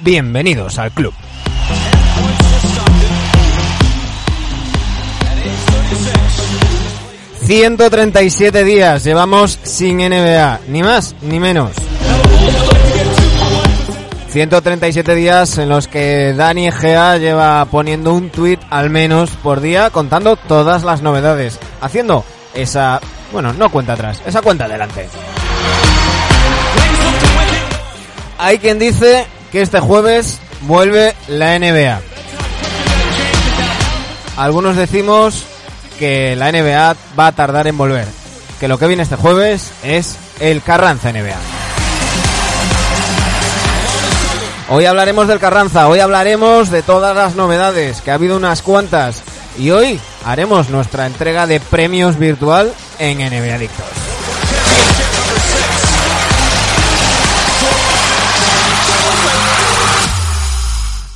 Bienvenidos al club. ...137 días llevamos sin NBA... ...ni más ni menos... ...137 días en los que Dani Gea lleva poniendo un tweet al menos por día... ...contando todas las novedades... ...haciendo esa... ...bueno, no cuenta atrás, esa cuenta adelante... Hay quien dice que este jueves vuelve la NBA. Algunos decimos que la NBA va a tardar en volver. Que lo que viene este jueves es el Carranza NBA. Hoy hablaremos del Carranza, hoy hablaremos de todas las novedades, que ha habido unas cuantas. Y hoy haremos nuestra entrega de premios virtual en NBA Adictos.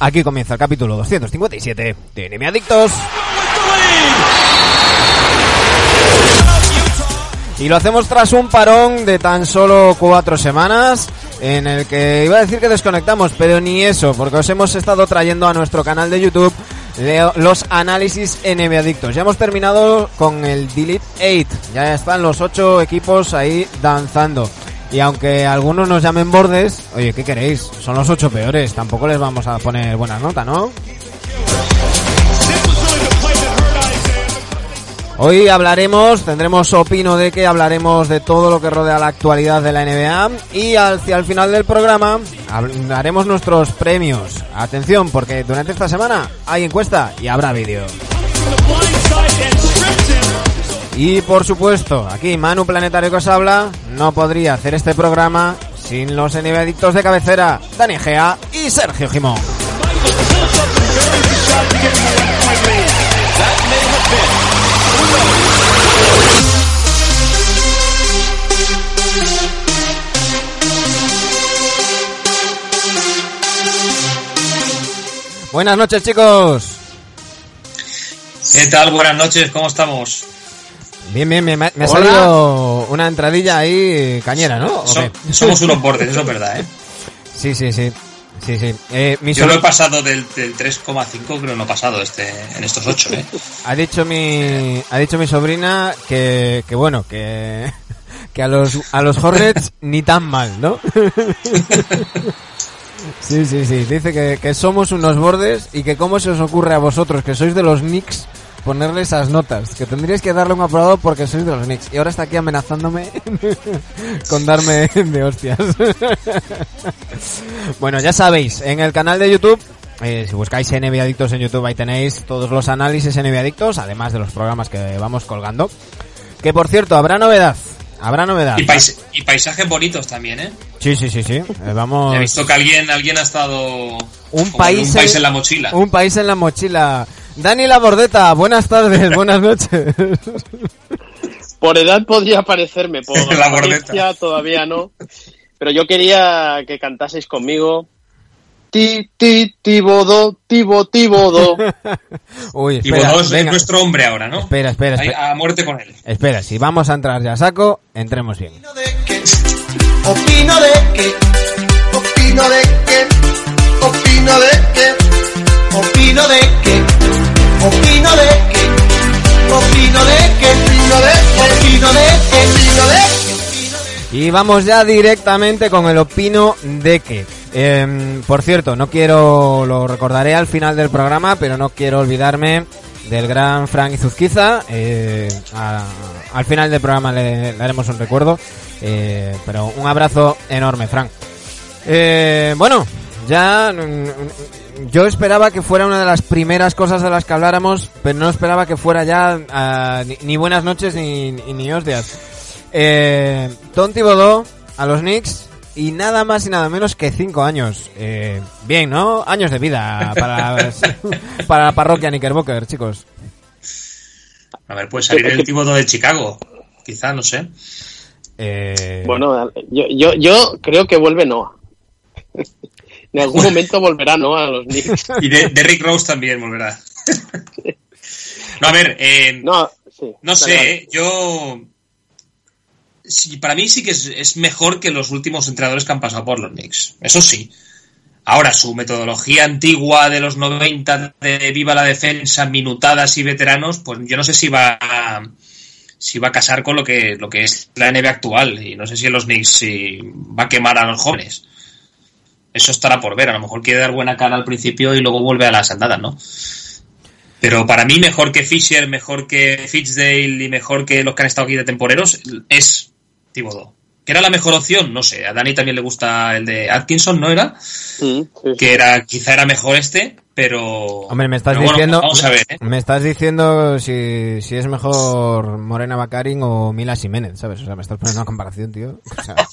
Aquí comienza el capítulo 257 de Enemy Adictos. Y lo hacemos tras un parón de tan solo cuatro semanas, en el que iba a decir que desconectamos, pero ni eso, porque os hemos estado trayendo a nuestro canal de YouTube los análisis NB Adictos. Ya hemos terminado con el Delete 8, ya están los ocho equipos ahí danzando. Y aunque algunos nos llamen bordes, oye, ¿qué queréis? Son los ocho peores, tampoco les vamos a poner buena nota, ¿no? Hoy hablaremos, tendremos opino de que hablaremos de todo lo que rodea la actualidad de la NBA y hacia el final del programa haremos nuestros premios. Atención, porque durante esta semana hay encuesta y habrá vídeo. Y por supuesto, aquí Manu Planetario que os habla, no podría hacer este programa sin los enemedictos de cabecera, Dani Gea y Sergio Gimón. Buenas noches chicos. ¿Qué tal? Buenas noches, ¿cómo estamos? Bien, bien, me, me ha salido una entradilla ahí cañera, ¿no? somos unos bordes, eso es verdad, ¿eh? Sí, sí, sí. Sí, sí. Eh, Yo lo he pasado del, 3,5, creo no he pasado este, en estos 8, ¿eh? Ha dicho mi, ha dicho mi sobrina que, que bueno, que, que a los, a los Hornets ni tan mal, ¿no? Sí, sí, sí. Dice que, que somos unos bordes y que cómo se os ocurre a vosotros, que sois de los Knicks, ponerle esas notas. Que tendríais que darle un aprobado porque sois de los Knicks. Y ahora está aquí amenazándome con darme de hostias. bueno, ya sabéis, en el canal de YouTube eh, si buscáis NBA Adictos en YouTube, ahí tenéis todos los análisis NBA Adictos, además de los programas que vamos colgando. Que por cierto, habrá novedad. Habrá novedad. Y, paisajes bonitos también, ¿eh? Sí, sí, sí, sí. Eh, vamos... He visto que alguien, alguien ha estado... Un país, un país en la mochila. Un país en la mochila. Dani La Bordeta, buenas tardes, buenas noches. Por edad podría parecerme, por la todavía no. Pero yo quería que cantaseis conmigo. Ti, ti, tibodo, tibo, tibodo. Uy, espera, es nuestro hombre ahora, ¿no? Espera, espera, espera. A muerte con él. Espera, si vamos a entrar ya a saco, entremos bien. Opino de qué, opino de qué, opino de qué, opino de qué, opino de qué, opino de qué, opino de qué, opino de qué, opino de qué, opino de qué. Y vamos ya directamente con el opino de qué. Eh, por cierto, no quiero, lo recordaré al final del programa, pero no quiero olvidarme del gran Frank Izuzquiza. Eh, al final del programa le, daremos un recuerdo. Eh, pero un abrazo enorme, Frank. Eh, bueno, ya mm, yo esperaba que fuera una de las primeras cosas de las que habláramos, pero no esperaba que fuera ya ah, ni, buenas noches ni, ni, hostias. Eh, Tonti Bodó a los Knicks y nada más y nada menos que cinco años. Eh, bien, ¿no? Años de vida para, para la parroquia Knickerbocker, chicos. A ver, puede salir el Tibodo de Chicago, quizá, no sé. Eh... Bueno, yo, yo, yo creo que vuelve Noah. en algún momento volverá Noah a los Knicks. Y de, Rick Rose también volverá. No, a ver, eh, no, no sé, yo... Sí, para mí sí que es, mejor que los últimos entrenadores que han pasado por los Knicks. Eso sí. Ahora, su metodología antigua de los 90 de viva la defensa, minutadas y veteranos, pues yo no sé si va a, si va a casar con lo que, lo que es la NBA actual. Y no sé si los Knicks si va a quemar a los jóvenes. Eso estará por ver. A lo mejor quiere dar buena cara al principio y luego vuelve a las andadas, ¿no? Pero para mí, mejor que Fisher, mejor que Fitzdale y mejor que los que han estado aquí de temporeros, es Thibodeau. ¿Que era la mejor opción? No sé. A Dani también le gusta el de Atkinson, ¿no era? Sí, Que era, quizá era mejor este, pero. Hombre, me estás diciendo. vamos a ver, ¿eh? Me estás diciendo si, si es mejor Morena Bacarin o Mila Jiménez, ¿sabes? O sea, me estás poniendo una comparación, tío. O sea...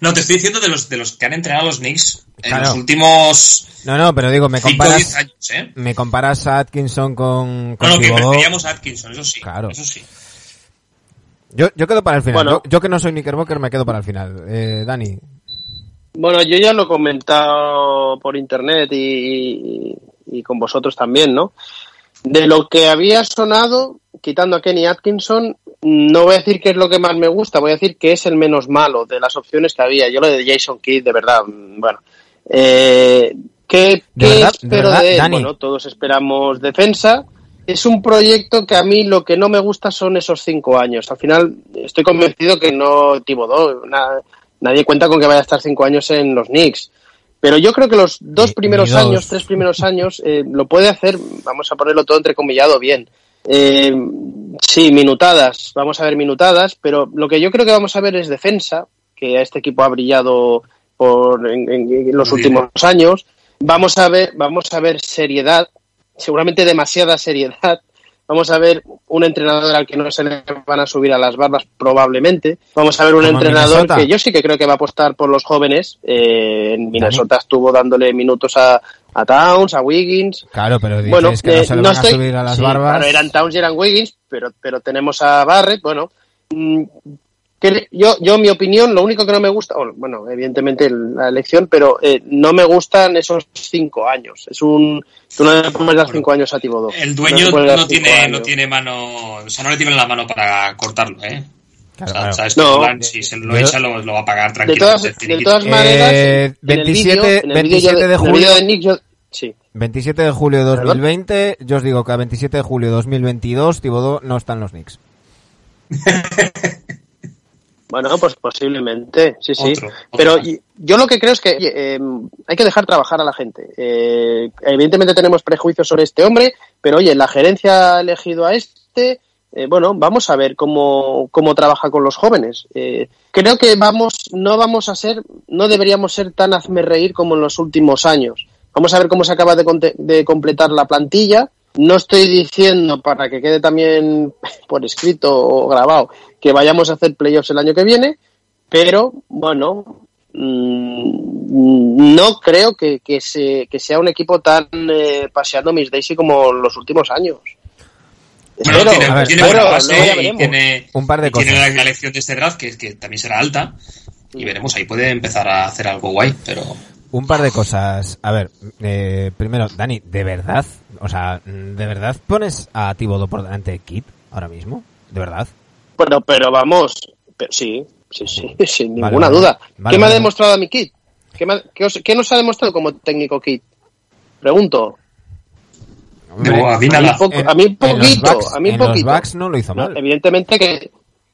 No, te estoy diciendo de los, de los que han entrenado los Knicks en los últimos. No, no, pero digo, me comparas. ¿eh? Me comparas a Atkinson con. con no, no, que preferíamos a Atkinson, eso sí. Claro. Eso sí. Yo, yo quedo para el final. Yo, que no soy Knickerbocker me quedo para el final. Eh, Dani. Bueno, yo ya lo he comentado por internet y, y con vosotros también, ¿no? De lo que había sonado, quitando a Kenny Atkinson, no voy a decir que es lo que más me gusta, voy a decir que es el menos malo de las opciones que había. Yo lo de Jason Kidd, de verdad, bueno. Eh, ¿Qué, espero de, él? Bueno, todos esperamos defensa. Es un proyecto que a mí lo que no me gusta son esos cinco años. Al final estoy convencido que no Tibodó, nadie cuenta con que vaya a estar cinco años en los Knicks. Pero yo creo que los dos primeros años, tres primeros años, eh, lo puede hacer, vamos a ponerlo todo entrecomillado bien. Eh, sí, minutadas, vamos a ver minutadas, pero lo que yo creo que vamos a ver es defensa, que a este equipo ha brillado por, en, los últimos años. Vamos a ver, vamos a ver seriedad, seguramente demasiada seriedad. Vamos a ver un entrenador al que no se le van a subir a las barbas probablemente. Vamos a ver un entrenador que yo sí que creo que va a apostar por los jóvenes. Eh, en Minnesota estuvo dándole minutos a, a Towns, a Wiggins. Claro, pero dices bueno, que no eh, se le van a subir a las barbas. eran Towns y eran Wiggins, pero, pero tenemos a Barrett, bueno. Mm, yo, yo, mi opinión, lo único que no me gusta, bueno, evidentemente la elección, pero eh, no me gustan esos cinco años. Es un. Tú no le puedes dar cinco años a Tibodó. El dueño no, tiene, no tiene mano. O sea, no le tiene la mano para cortarlo, ¿eh? Claro, o sea, no, si se lo echa, lo, lo, va a pagar tranquilamente. De todas, de todas maneras, eh, 27, en el 27 de julio. De Nick, yo, sí. 27 de julio de 2020, yo os digo que a 27 de julio de 2022 Tibodó no están los Knicks. Bueno, pues posiblemente, sí, sí. Pero yo lo que creo es que eh, hay que dejar trabajar a la gente. Eh, evidentemente tenemos prejuicios sobre este hombre, pero oye, la gerencia ha elegido a este. Eh, bueno, vamos a ver cómo, cómo trabaja con los jóvenes. creo que vamos, no vamos a ser, no deberíamos ser tan hazme reír como en los últimos años. Vamos a ver cómo se acaba de, de completar la plantilla no estoy diciendo, para que quede también por escrito o grabado, que vayamos a hacer playoffs el año que viene, pero bueno, mm, no creo que, que, se, que sea un equipo tan eh, paseando Miss Daisy como los últimos años. Bueno, tiene, tiene buena base y tiene, un par de cosas. Tiene la elección de este draft que, que también será alta y veremos, ahí puede empezar a hacer algo guay, pero... Un par de cosas. A ver, eh, primero, Dani, ¿de verdad? O sea, ¿de verdad pones a Tibodo por delante de Kit ahora mismo? ¿De verdad? Bueno, pero vamos, sí, sí, sí, sin ninguna duda. ¿Qué me ha demostrado a mi Kit? ¿Qué, nos ha demostrado como técnico Kit? Pregunto. a, mí a, mí poquito, a mí poquito. En los Bucks no lo hizo mal. evidentemente que...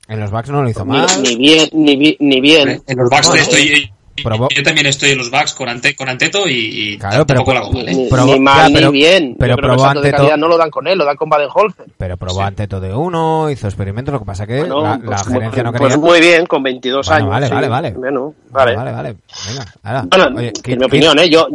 En los Bucks no lo hizo mal. Ni, bien, ni, ni bien. En los Bucks estoy yo también estoy en los backs con, Ante, con Anteto y, claro, pero, la Ni, mal ni bien. Pero probó Anteto, no lo dan con él, lo dan con Baden-Holzer. Pero probó Anteto de uno, hizo experimentos, lo que pasa que la, pues gerencia no quería... Pues muy bien, con 22 años. Vale, vale, vale. Bueno, vale. Vale, vale. Venga, ahora. Bueno, Oye, en mi opinión, ¿eh? Yo,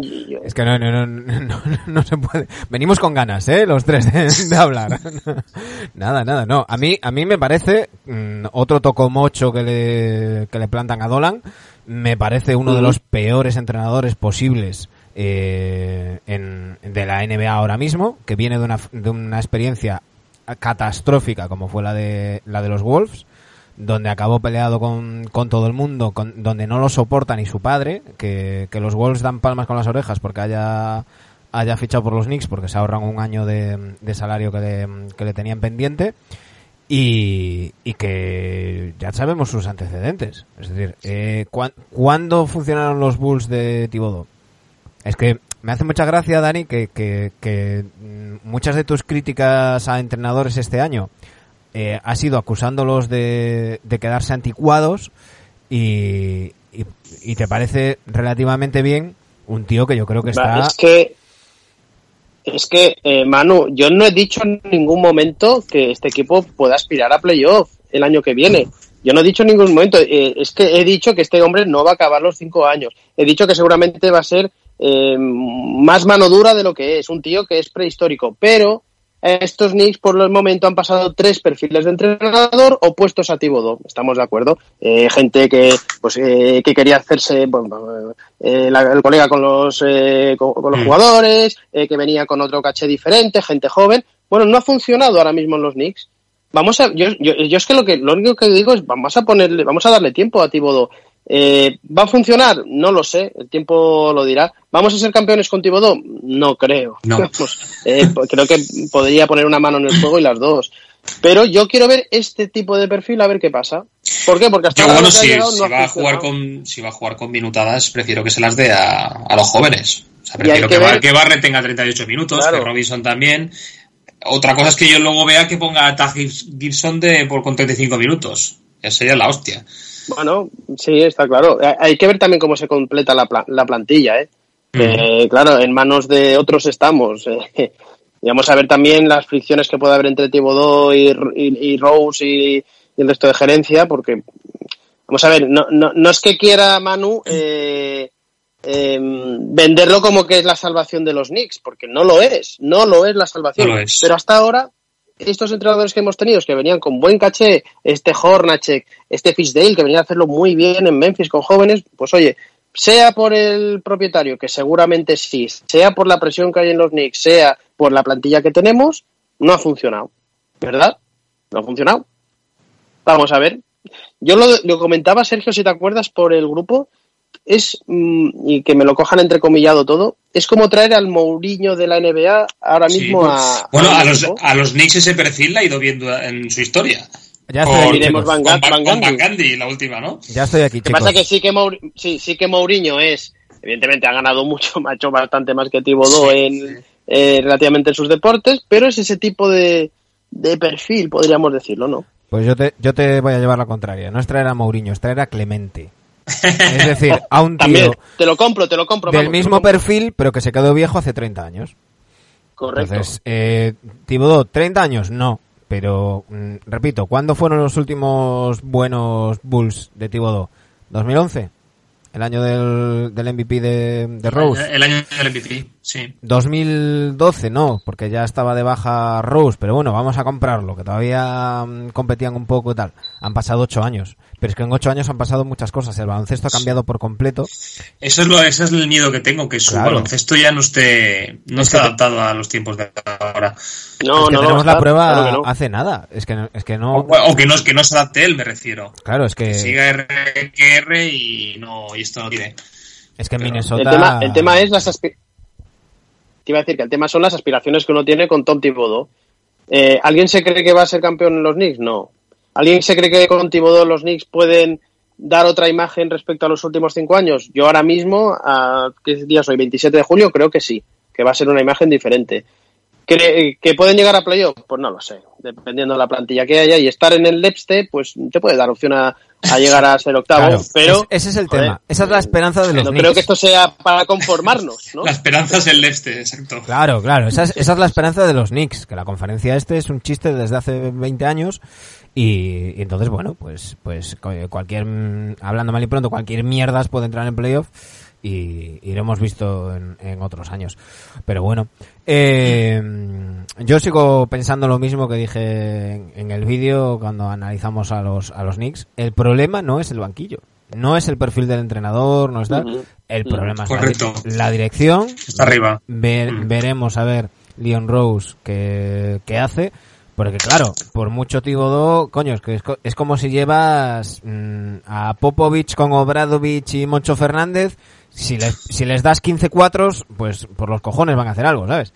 Es que no, no, no, no, se puede... Venimos con ganas, ¿eh? Los tres de, hablar. nada, nada, no. A mí, a mí me parece mm, otro tocomocho que le, que le plantan a Dolan me parece uno de los peores entrenadores posibles eh, en, de la NBA ahora mismo, que viene de una, de una experiencia catastrófica como fue la de, la de los Wolves, donde acabó peleado con, con todo el mundo, donde no lo soporta ni su padre, que, que los Wolves dan palmas con las orejas porque haya haya fichado por los Knicks porque se ahorran un año de, salario que le, que le tenían pendiente y, que ya sabemos sus antecedentes. Es decir, eh, ¿cuándo funcionaron los Bulls de Thibodeau? Es que me hace mucha gracia, Dani, que, que, muchas de tus críticas a entrenadores este año eh, has ido acusándolos de, de quedarse anticuados y, y, te parece relativamente bien un tío que yo creo que está... Es que, es que eh, Manu, yo no he dicho en ningún momento que este equipo pueda aspirar a playoff el año que viene. Yo no he dicho en ningún momento, eh, es que he dicho que este hombre no va a acabar los cinco años. He dicho que seguramente va a ser eh, más mano dura de lo que es, un tío que es prehistórico, pero estos Knicks por el momento han pasado tres perfiles de entrenador opuestos a Thibodeau, estamos de acuerdo. Eh, gente que pues eh, que quería hacerse bueno, eh, el colega con los con, los mm. jugadores, que venía con otro caché diferente, gente joven. Bueno, no ha funcionado ahora mismo en los Knicks. Vamos a, yo, yo, yo es que lo que lo único que digo es vamos a ponerle, vamos a darle tiempo a Thibodeau. Eh, ¿Va a funcionar? No lo sé, el tiempo lo dirá. ¿Vamos a ser campeones con Tibodó? No creo. Eh, creo que podría poner una mano en el fuego y las dos. Pero yo quiero ver este tipo de perfil a ver qué pasa. ¿Por qué? Porque hasta ahora bueno, si, va a jugar con, si va a jugar con minutadas, prefiero que se las dé a, los jóvenes. O sea, prefiero que, que, Barre tenga 38 minutos, que Robinson también. Otra cosa es que yo luego vea que ponga a Taj Gibson de, por, con 35 minutos. Esa sería la hostia. Bueno, sí, está claro. Eh, hay que ver también cómo se completa la, la plantilla, ¿eh? Mm. claro, en manos de otros estamos. Eh. Y vamos a ver también las fricciones que puede haber entre Thibodeau y, y, Rose y, el resto de gerencia, porque, vamos a ver, no, no, no es que quiera Manu eh, em, venderlo como que es la salvación de los Knicks, porque no lo es, no lo es la salvación. Pero hasta ahora estos entrenadores que hemos tenido, que venían con buen caché, este Hornacek, este Fishdale, que venía a hacerlo muy bien en Memphis con jóvenes, pues oye, sea por el propietario, que seguramente sí, sea por la presión que hay en los Knicks, sea por la plantilla que tenemos, no ha funcionado. ¿Verdad? No ha funcionado. Vamos a ver. Yo lo, lo comentaba, Sergio, si te acuerdas, por el grupo, es, mm, y que me lo cojan entrecomillado todo, es como traer al Mourinho de la NBA ahora mismo pues, a... Bueno, a, los, a los Knicks ese perfil la ha ido viendo en su historia. Ya estoy aquí, Van, Van, Gandhi, la última, ¿no? Ya estoy aquí, Lo que pasa que sí que, sí, sí que Mourinho es... Evidentemente ha ganado mucho, ha hecho bastante más que Thibodeau en, eh, relativamente en sus deportes, pero es ese tipo de, de perfil, podríamos decirlo, ¿no? Pues yo te, yo te voy a llevar la contraria. No es traer a Mourinho, es traer a Clemente. Es decir, a un tío. te lo compro, te lo compro. Del mismo perfil, pero que se quedó viejo hace 30 años. Correcto. Entonces, eh, 30 años, no. Pero, mm, repito, ¿cuándo fueron los últimos buenos Bulls de Thibodeau? ¿2011? El año del, del MVP de, de Rose. El, año del MVP, sí. 2012 no, porque ya estaba de baja Rose, pero bueno, vamos a comprarlo, que todavía mm, competían un poco y tal. Han pasado ocho años. Pero es que en ocho años han pasado muchas cosas. El baloncesto ha cambiado por completo. Eso es lo, ese es el miedo que tengo, que su baloncesto ya no esté, no está adaptado a los tiempos de ahora. No, no, tenemos la prueba hace nada. Es que, es que no. O, que no, que no se adapte él, me refiero. Claro, es que. siga RQR y no, y esto no tiene. Es que en Minnesota. El tema, el tema es las Te iba a decir que el tema son las aspiraciones que uno tiene con Tom Thibodeau. Eh, ¿Alguien se cree que va a ser campeón en los Knicks? No. ¿Alguien se cree que con Thibodeau los Knicks pueden dar otra imagen respecto a los últimos cinco años? Yo ahora mismo, a, ¿qué día soy? 27 de julio, creo que sí, que va a ser una imagen diferente. ¿Que, pueden llegar a playoff? Pues no lo sé, dependiendo de la plantilla que haya. Y estar en el Lepste, pues te puede dar opción a, llegar a ser octavo, pero... ese es el tema, esa es la esperanza de los No creo que esto sea para conformarnos, ¿no? La esperanza es el Lepste, exacto. Claro, claro, esa es, esa es la esperanza de los Knicks, que la conferencia este es un chiste desde hace 20 años y, entonces, bueno, pues, pues cualquier, hablando mal y pronto, cualquier mierdas puede entrar en playoff y, y lo hemos visto en, en otros años. Pero bueno, eh, yo sigo pensando lo mismo que dije en, el vídeo cuando analizamos a los, a los Knicks. El problema no es el banquillo. No es el perfil del entrenador, no está. El problema es la, dirección. Está arriba. Veremos a ver Leon Rose qué, qué hace porque claro, por mucho Tibodo, coño, es que es, como si llevas mm, a Popovich con Obradovich y Moncho Fernández si les, si les das 15 cuatros, pues por los cojones van a hacer algo, ¿sabes?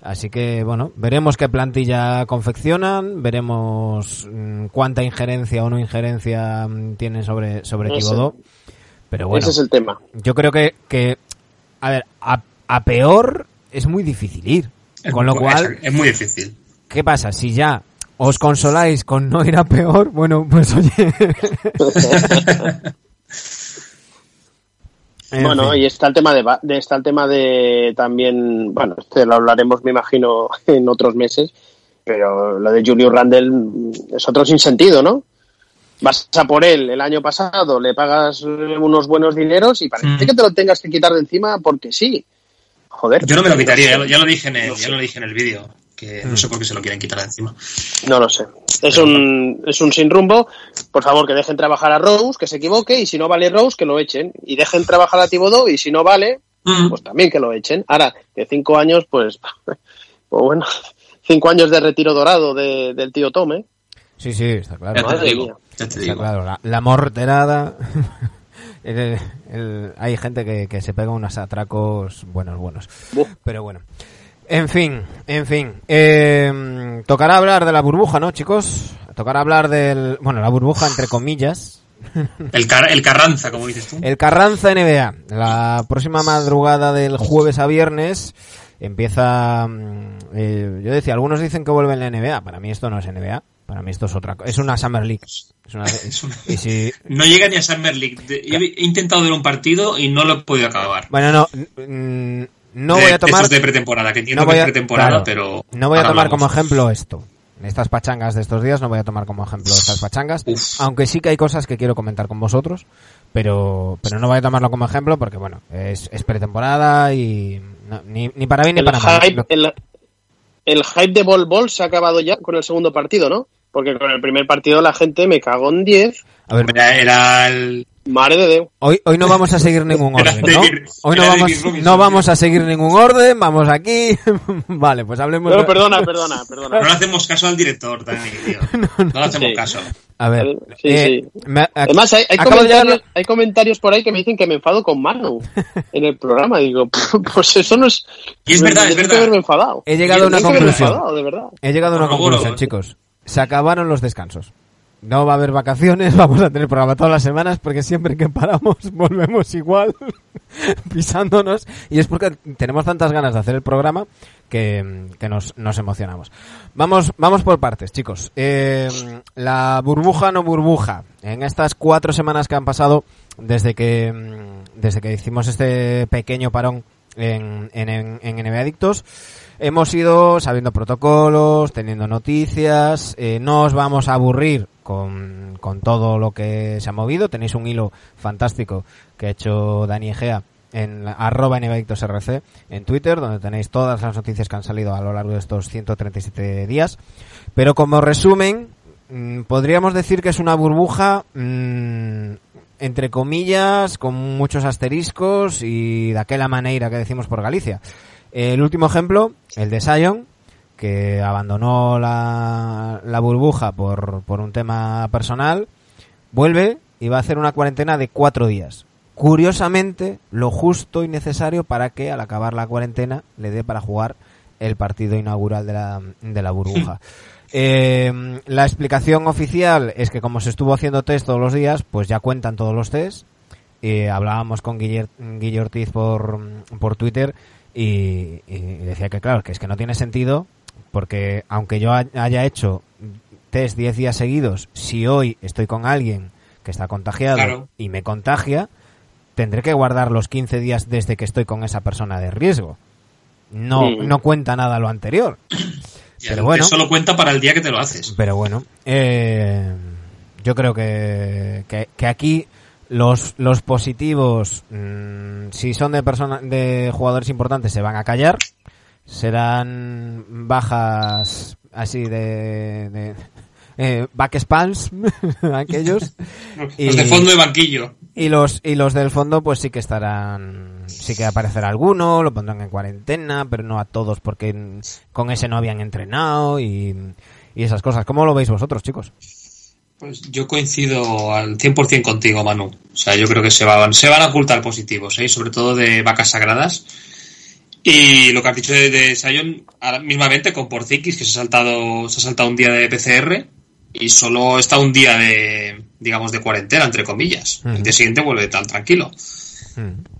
Así que, bueno, veremos qué plantilla confeccionan, veremos mm, cuánta injerencia o no injerencia mm, tienen sobre, sobre Tibodó. Pero bueno, ese es el tema. Yo creo que, que a ver, a, a peor es muy difícil ir. Con lo cual, es muy difícil. ¿qué pasa? Si ya os consoláis con no ir a peor, bueno, pues oye. En bueno, fin. y está el tema de, de- está el tema de también, bueno, este lo hablaremos me imagino en otros meses, pero lo de Julius Randle mm, es otro sinsentido, ¿no? Vas a por él el año pasado, le pagas unos buenos dineros y parece Mm. que te lo tengas que quitar de encima porque sí. Joder. Yo no me lo quitaría, ya lo, sé. ya lo dije en el, No ya lo dije en el vídeo, que no sé por qué se lo quieren quitar de encima. No lo sé. Es un, es un sin rumbo. Por favor, que dejen trabajar a Rose, que se equivoque, y si no vale Rose, que lo echen. Y dejen trabajar a Thibodeau, y si no vale, Mm. pues también que lo echen. Ahora, de cinco años, pues, pues bueno, cinco años de retiro dorado de- del tío Tom, ¿eh? Sí, sí, está claro. Ya te Madre digo, mía. ya te Está digo. claro, la, la morterada. El- el- hay gente que, que se pega unos atracos buenos, buenos. Pero bueno. En fin, en fin. Eh, tocará hablar de la burbuja, ¿no, chicos? Tocará hablar del... Bueno, la burbuja entre comillas. El, Car- el Carranza, como dices tú. El Carranza NBA. La próxima madrugada del jueves a viernes empieza... mm, eh, yo decía, algunos dicen que vuelve en la NBA. Para mí esto no es NBA. Para mí esto es otra cosa. Es una Summer League. Es una- Es una- y si, No llega ni a Summer League. He intentado ver un partido y no lo he podido acabar. Bueno, no, mm, no De- voy de a tomar, estos de pretemporada, que entiendo no voy que es pretemporada, claro, pero. no voy a tomar como ejemplo esto. Estas pachangas de estos días no voy a tomar como ejemplo estas pachangas, Uf. aunque sí que hay cosas que quiero comentar con vosotros, pero, pero no voy a tomarlo como ejemplo porque bueno, es, es pretemporada y no, ni, ni para bien ni El para mal. hype, el hype de Bol Bol se ha acabado ya con el segundo partido, ¿no? Porque con el primer partido la gente me cagó en 10. A ver, Era, era el. Madre de Dios. hoy, hoy no vamos a seguir ningún orden, ¿no? Hoy no vamos, no vamos a seguir ningún orden, vamos aquí. vale, pues hablemos de- perdona, perdona, perdona. No le hacemos caso al director, Dani, tío. No le hacemos Sí. caso. A ver, Sí, eh, sí. me- Además, hay, de comentarios, hay comentarios por ahí que me dicen que me enfado con Manu en el programa. Digo, pues eso no es. Y es verdad, es verdad. haberme enfadado. He llegado a una conclusión. enfadado, de verdad. He llegado a una conclusión, chicos. Se acabaron los descansos. No va a haber vacaciones, vamos a tener programa todas las semanas porque siempre que paramos volvemos igual, pisándonos. Y es porque tenemos tantas ganas de hacer el programa que, que nos, nos emocionamos. Vamos, vamos por partes, chicos. Eh, la burbuja no burbuja. En estas cuatro semanas que han pasado desde que, desde que hicimos este pequeño parón en, en, en, NBA Adictos. Hemos ido sabiendo protocolos, teniendo noticias, eh, no os vamos a aburrir con, con todo lo que se ha movido. Tenéis un hilo fantástico que ha hecho Dani Egea en la- arroba NBAdictosRC en Twitter, donde tenéis todas las noticias que han salido a lo largo de estos 137 días. Pero como resumen, mm, podríamos decir que es una burbuja mm, entre comillas, con muchos asteriscos y de aquella manera que decimos por Galicia. El último ejemplo, el de Sion, que abandonó la, la burbuja por, por un tema personal, vuelve y va a hacer una cuarentena de cuatro días. Curiosamente, lo justo y necesario para que al acabar la cuarentena le dé para jugar el partido inaugural de la, de la burbuja. Eh, la explicación oficial es que como se estuvo haciendo test todos los días, pues ya cuentan todos los test. Eh, hablábamos con Guille Ortiz por, por Twitter y, y decía que claro, que es que no tiene sentido porque aunque yo ha- haya hecho test 10 días seguidos, si hoy estoy con alguien que está contagiado Claro. y me contagia, tendré que guardar los 15 días desde que estoy con esa persona de riesgo. No, no cuenta nada lo anterior. Pero bueno. Solo cuenta para el día que te lo haces. Pero bueno, eh, yo creo que, que, que aquí los, los positivos, mm, si son de persona, de jugadores importantes, se van a callar. Serán bajas así de, de eh, back spans, aquellos. Y- Los de fondo de banquillo. Y los, y los del fondo, pues sí que estarán, sí que aparecerá alguno, lo pondrán en cuarentena, pero no a todos porque con ese no habían entrenado y, y esas cosas. ¿Cómo lo veis vosotros, chicos? Pues yo coincido al 100% contigo, Manu. O sea, yo creo que se van, se van a ocultar positivos, ¿eh? sobre todo de vacas sagradas. Y lo que has dicho de, de Sion, ahora mismamente con Porzikis, que se ha saltado, se ha saltado un día de PCR y solo está un día de, digamos, de cuarentena, entre comillas. El día siguiente vuelve tan tranquilo.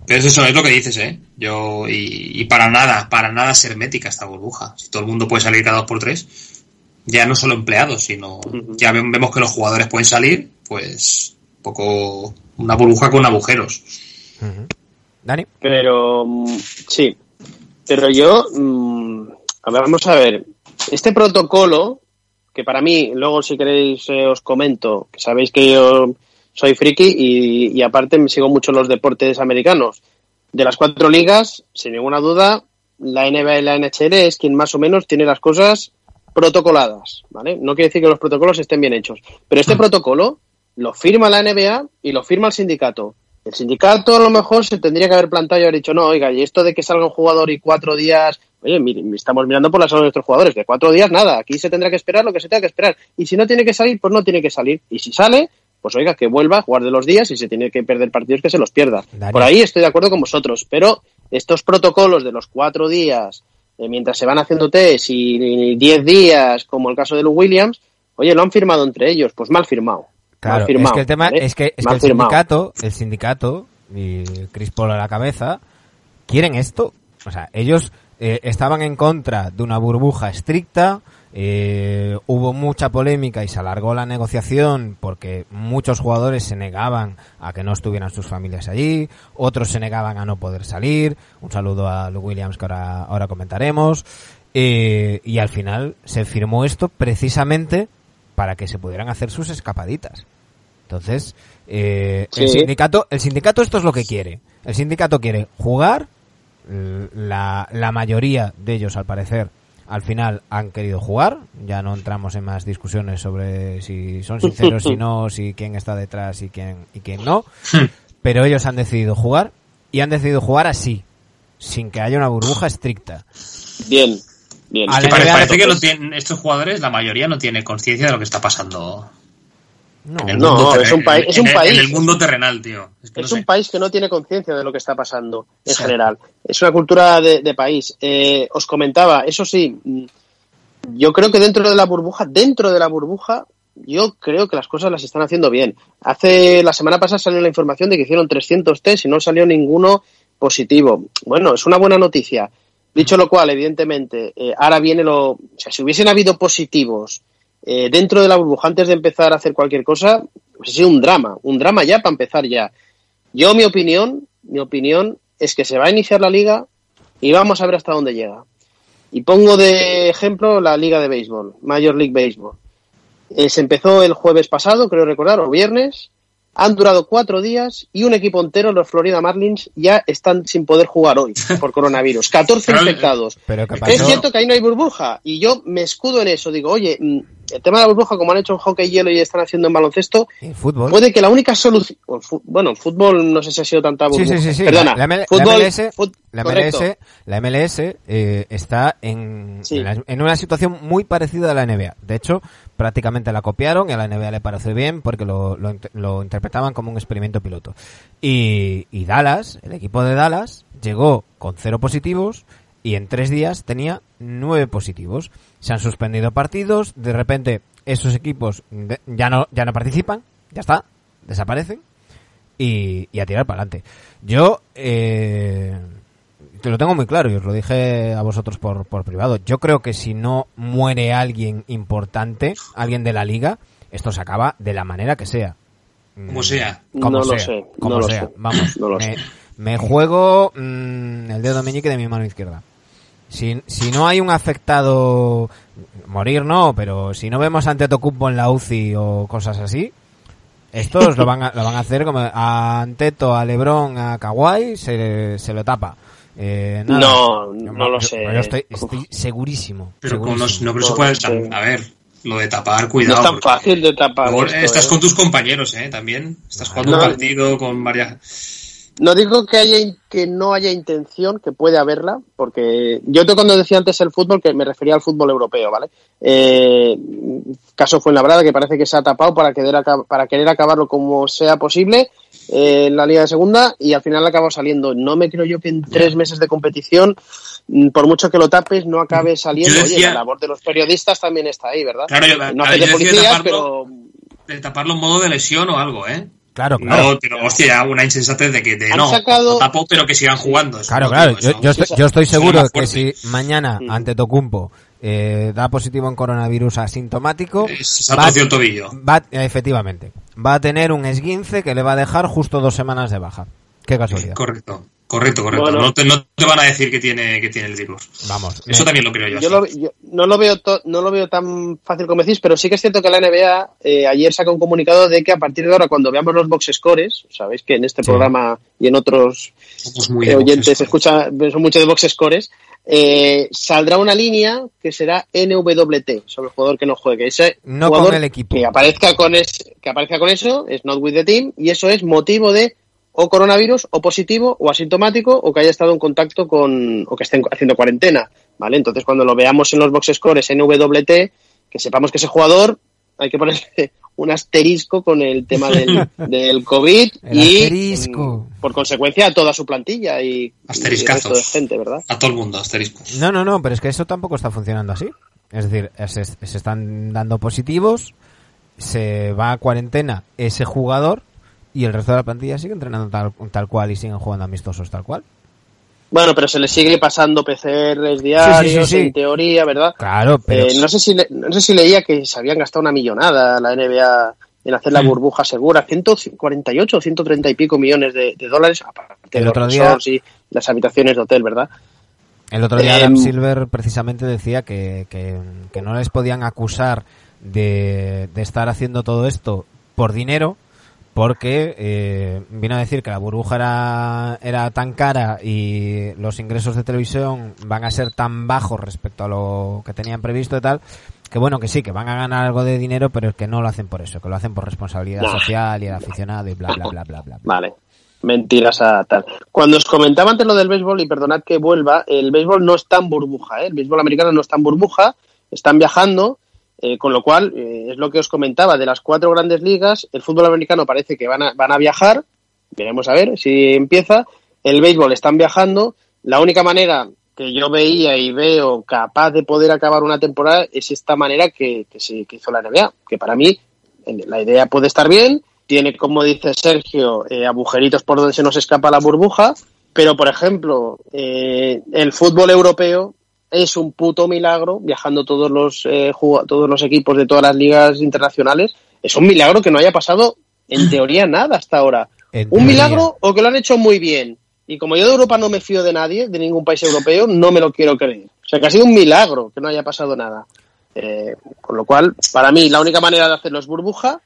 Pero eso es lo que dices, ¿eh? Yo, y, y, para nada, para nada ser hermética esta burbuja. Si todo el mundo puede salir cada dos por tres, ya no solo empleados, sino ya vemos que los jugadores pueden salir, pues un poco una burbuja con agujeros. Dani. Pero sí, pero yo, mm, vamos a ver, este protocolo, que para mí, luego si queréis eh, os comento, que sabéis que yo soy friki y, y aparte me sigo mucho los deportes americanos. De las cuatro ligas, sin ninguna duda, la NBA y la NHL es quien más o menos tiene las cosas protocoladas, ¿vale? No quiere decir que los protocolos estén bien hechos, pero este protocolo lo firma la NBA y lo firma el sindicato. El sindicato a lo mejor se tendría que haber plantado y haber dicho, no, oiga, y esto de que salga un jugador y cuatro días, oye, estamos mirando por la salud de nuestros jugadores, de cuatro días nada, aquí se tendrá que esperar lo que se tenga que esperar. Y si no tiene que salir, pues no tiene que salir. Y si sale, pues oiga, que vuelva a jugar de los días y si se tiene que perder partidos, que se los pierda. Por ahí estoy de acuerdo con vosotros, pero estos protocolos de los cuatro días, eh, mientras se van haciendo test y 10 días, como el caso de los Williams, oye, lo han firmado entre ellos, pues mal firmado. Claro, es que el tema es que, el sindicato, el sindicato y Chris Paul a la cabeza quieren esto. O sea, ellos eh, estaban en contra de una burbuja estricta, eh, hubo mucha polémica y se alargó la negociación porque muchos jugadores se negaban a que no estuvieran sus familias allí, otros se negaban a no poder salir. Un saludo a Lou Williams que ahora, ahora comentaremos. Eh, y al final se firmó esto precisamente para que se pudieran hacer sus escapaditas. Entonces, eh, el sindicato, el sindicato esto es lo que quiere. El sindicato quiere jugar. La, la mayoría de ellos, al parecer, al final han querido jugar. Ya no entramos en más discusiones sobre si son sinceros, si no, si quién está detrás y quién, y quién no. Pero ellos han decidido jugar y han decidido jugar así, sin que haya una burbuja estricta. Bien, bien. parece, que tienen, estos jugadores, la mayoría no tiene conciencia de lo que está pasando no, es un, país, es un en, país. En el mundo terrenal, tío. Es, un país que no tiene conciencia de lo que está pasando en general. Es una cultura de, país. Eh, os comentaba, eso sí, mm, yo creo que dentro de la burbuja, dentro de la burbuja, yo creo que las cosas las están haciendo bien. Hace la semana pasada salió la información de que hicieron 300 test y no salió ninguno positivo. Bueno, es una buena noticia. Dicho lo cual, evidentemente, eh, ahora viene lo. O sea, si hubiesen habido positivos eh, dentro de la burbuja, antes de empezar a hacer cualquier cosa, pues ha sido un drama, un drama ya para empezar ya. Yo, mi opinión, mi opinión es que se va a iniciar la liga y vamos a ver hasta dónde llega. Y pongo de ejemplo la liga de béisbol, Major League Baseball. Eh, se empezó el jueves pasado, creo recordar, o viernes, han durado cuatro días y un equipo entero, los Florida Marlins, ya están sin poder jugar hoy por coronavirus. 14 infectados. Pero Es cierto que ahí no hay burbuja y yo me escudo en eso. Digo, oye, mm, el tema de la burbuja, como han hecho en hockey hielo y están haciendo en baloncesto, fútbol? puede que la única solución. Bueno, en fútbol no sé si ha sido tanta burbuja. Sí, sí, sí. Perdona, la, MLS, la MLS, la MLS eh, está en, en, una situación muy parecida a la NBA. De hecho, prácticamente la copiaron y a la NBA le parece bien porque lo, lo, lo interpretaban como un experimento piloto. Y, y Dallas, el equipo de Dallas, llegó con cero positivos y en tres días tenía nueve positivos. Se han suspendido partidos, de repente esos equipos ya no, ya no participan, ya está, desaparecen y, y a tirar para adelante. Yo eh, te lo tengo muy claro y os lo dije a vosotros por, por privado. Yo creo que si no muere alguien importante, alguien de la liga, esto se acaba de la manera que sea. Como sea. Como no sea. Lo sé, como no sea. Lo sé. Vamos. No lo me, sé. me juego mmm, el dedo meñique de mi mano izquierda. Si, si no hay un afectado, morir no, pero si no vemos ante Tocumpo en la UCI o cosas así, estos lo van a, lo van a hacer como a Anteto, a Lebron, a Kawhi, se, se lo tapa. Eh, nada, no, no lo yo, sé. Yo estoy, estoy segurísimo. Pero segurísimo. no, no, se puede. A ver, lo de tapar, cuidado. No es tan fácil de tapar. Esto, estás ¿eh? con tus compañeros, ¿eh? También. Estás jugando No. un partido con varias. No digo que haya que no haya intención, que puede haberla, porque yo cuando decía antes el fútbol, que me refería al fútbol europeo, ¿vale? Eh, caso fue en la verdad que parece que se ha tapado para querer, para querer acabarlo como sea posible eh, en la Liga de Segunda y al final acabó saliendo. No me creo yo que en tres meses de competición, mm, por mucho que lo tapes, no acabe saliendo. Oye, la labor de los periodistas también está ahí, ¿verdad? Claro, yo, no de policías, pero... De taparlo en modo de lesión o algo, ¿eh? Claro, claro. No, pero hostia, una insensatez de que de, no, sacado... tapo, pero que sigan jugando. Claro, claro. Yo, estoy, yo, estoy, seguro que si mañana ante Tocumpo eh, da positivo en coronavirus asintomático, va, tobillo. Va, efectivamente, va a tener un esguince que le va a dejar justo dos semanas de baja. Qué casualidad. Correcto. Correcto, correcto. No, te, no, te, van a decir que tiene, que tiene el virus. Vamos. Eso también lo creo yo. yo, no, lo veo no lo veo tan fácil como decís, pero sí que es cierto que la NBA eh, ayer sacó un comunicado de que a partir de ahora, cuando veamos los box scores, sabéis que en este programa y en otros eh, oyentes se escucha, son mucho de box scores, eh, saldrá una línea que será NWT sobre el jugador que no juegue. Ese no con el equipo. Que aparezca con, que aparezca con eso, es not with the team, y eso es motivo de o coronavirus, o positivo, o asintomático, o que haya estado en contacto con, o que estén haciendo cuarentena, ¿vale? Entonces, cuando lo veamos en los box scores NWT, que sepamos que ese jugador hay que ponerle un asterisco con el tema del, del COVID y mm, por consecuencia a toda su plantilla y, Asteriscazos. de gente, ¿verdad? A todo el mundo, asteriscos. No, no, no, pero es que eso tampoco está funcionando así. Es decir, se, se están dando positivos, se va a cuarentena ese jugador y el resto de la plantilla sigue entrenando tal, tal cual y siguen jugando amistosos tal cual. Bueno, pero se le sigue pasando PCRs diarios, en teoría, ¿verdad? Claro, pero... Eh, no, sé si no sé si leía que se habían gastado una millonada la NBA en hacer la mm. burbuja segura, 148 o 130 y pico millones de, dólares, aparte el de otro día... y las habitaciones de hotel, ¿verdad? El otro día Adam em, Silver precisamente decía que, que, que no les podían acusar de, de estar haciendo todo esto por dinero, porque eh, vino a decir que la burbuja era, era tan cara y los ingresos de televisión van a ser tan bajos respecto a lo que tenían previsto y tal, que bueno, que sí, que van a ganar algo de dinero, pero es que no lo hacen por eso, que lo hacen por responsabilidad social y el aficionado y bla, bla, bla, bla, bla. Vale. Mentiras a tal. Cuando os comentaba antes lo del béisbol, y perdonad que vuelva, el béisbol no está en burbuja, ¿eh? el béisbol americano no está en burbuja, están viajando, eh, con lo cual, eh, es lo que os comentaba, de las cuatro grandes ligas, el fútbol americano parece que van a, van a viajar, veremos a ver si empieza, el béisbol están viajando, la única manera que yo veía y veo capaz de poder acabar una temporada es esta manera que, se, hizo la NBA, que para mí la idea puede estar bien, tiene, como dice Sergio, eh, agujeritos por donde se nos escapa la burbuja, pero, por ejemplo, el fútbol europeo es un puto milagro, viajando todos los, eh, todos los equipos de todas las ligas internacionales, es un milagro que no haya pasado en teoría nada hasta ahora. un milagro o que lo han hecho muy bien. Y como yo de Europa no me fío de nadie, de ningún país europeo, no me lo quiero creer. O sea que ha sido un milagro que no haya pasado nada. Eh, con lo cual, para mí, la única manera de hacerlo es burbuja,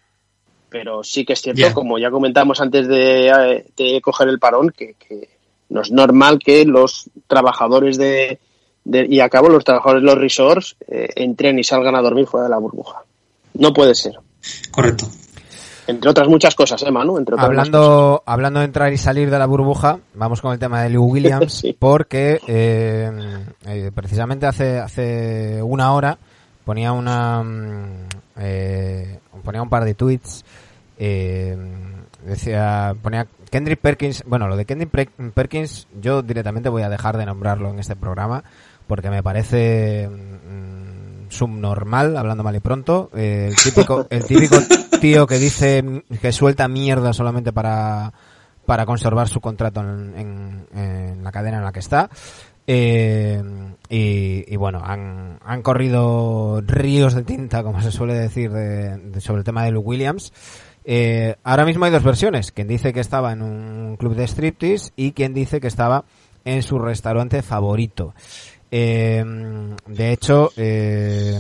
pero sí que es cierto, como ya comentamos antes de, eh, de coger el parón, que, que, no es normal que los trabajadores de, y a cabo los trabajadores de los resorts eh, entren y salgan a dormir fuera de la burbuja. No puede ser. Correcto. Entre otras muchas cosas, ¿eh, Manu? Entre hablando, hablando de entrar y salir de la burbuja, vamos con el tema de Lou Williams, porque eh, eh, precisamente hace, hace una hora ponía una mm, eh, ponía un par de tweets decía ponía Kendrick Perkins bueno lo de Kendrick Perkins yo directamente voy a dejar de nombrarlo en este programa porque me parece mm, subnormal, hablando mal y pronto, el típico, el típico tío que dice que suelta mierda solamente para, para conservar su contrato en, en, la cadena en la que está. Eh, y, y, bueno, han, han corrido ríos de tinta, como se suele decir, de, sobre el tema de Luke Williams. Eh, ahora mismo hay dos versiones. Quien dice que estaba en un club de striptease y quien dice que estaba en su restaurante favorito. Eh, de hecho, eh,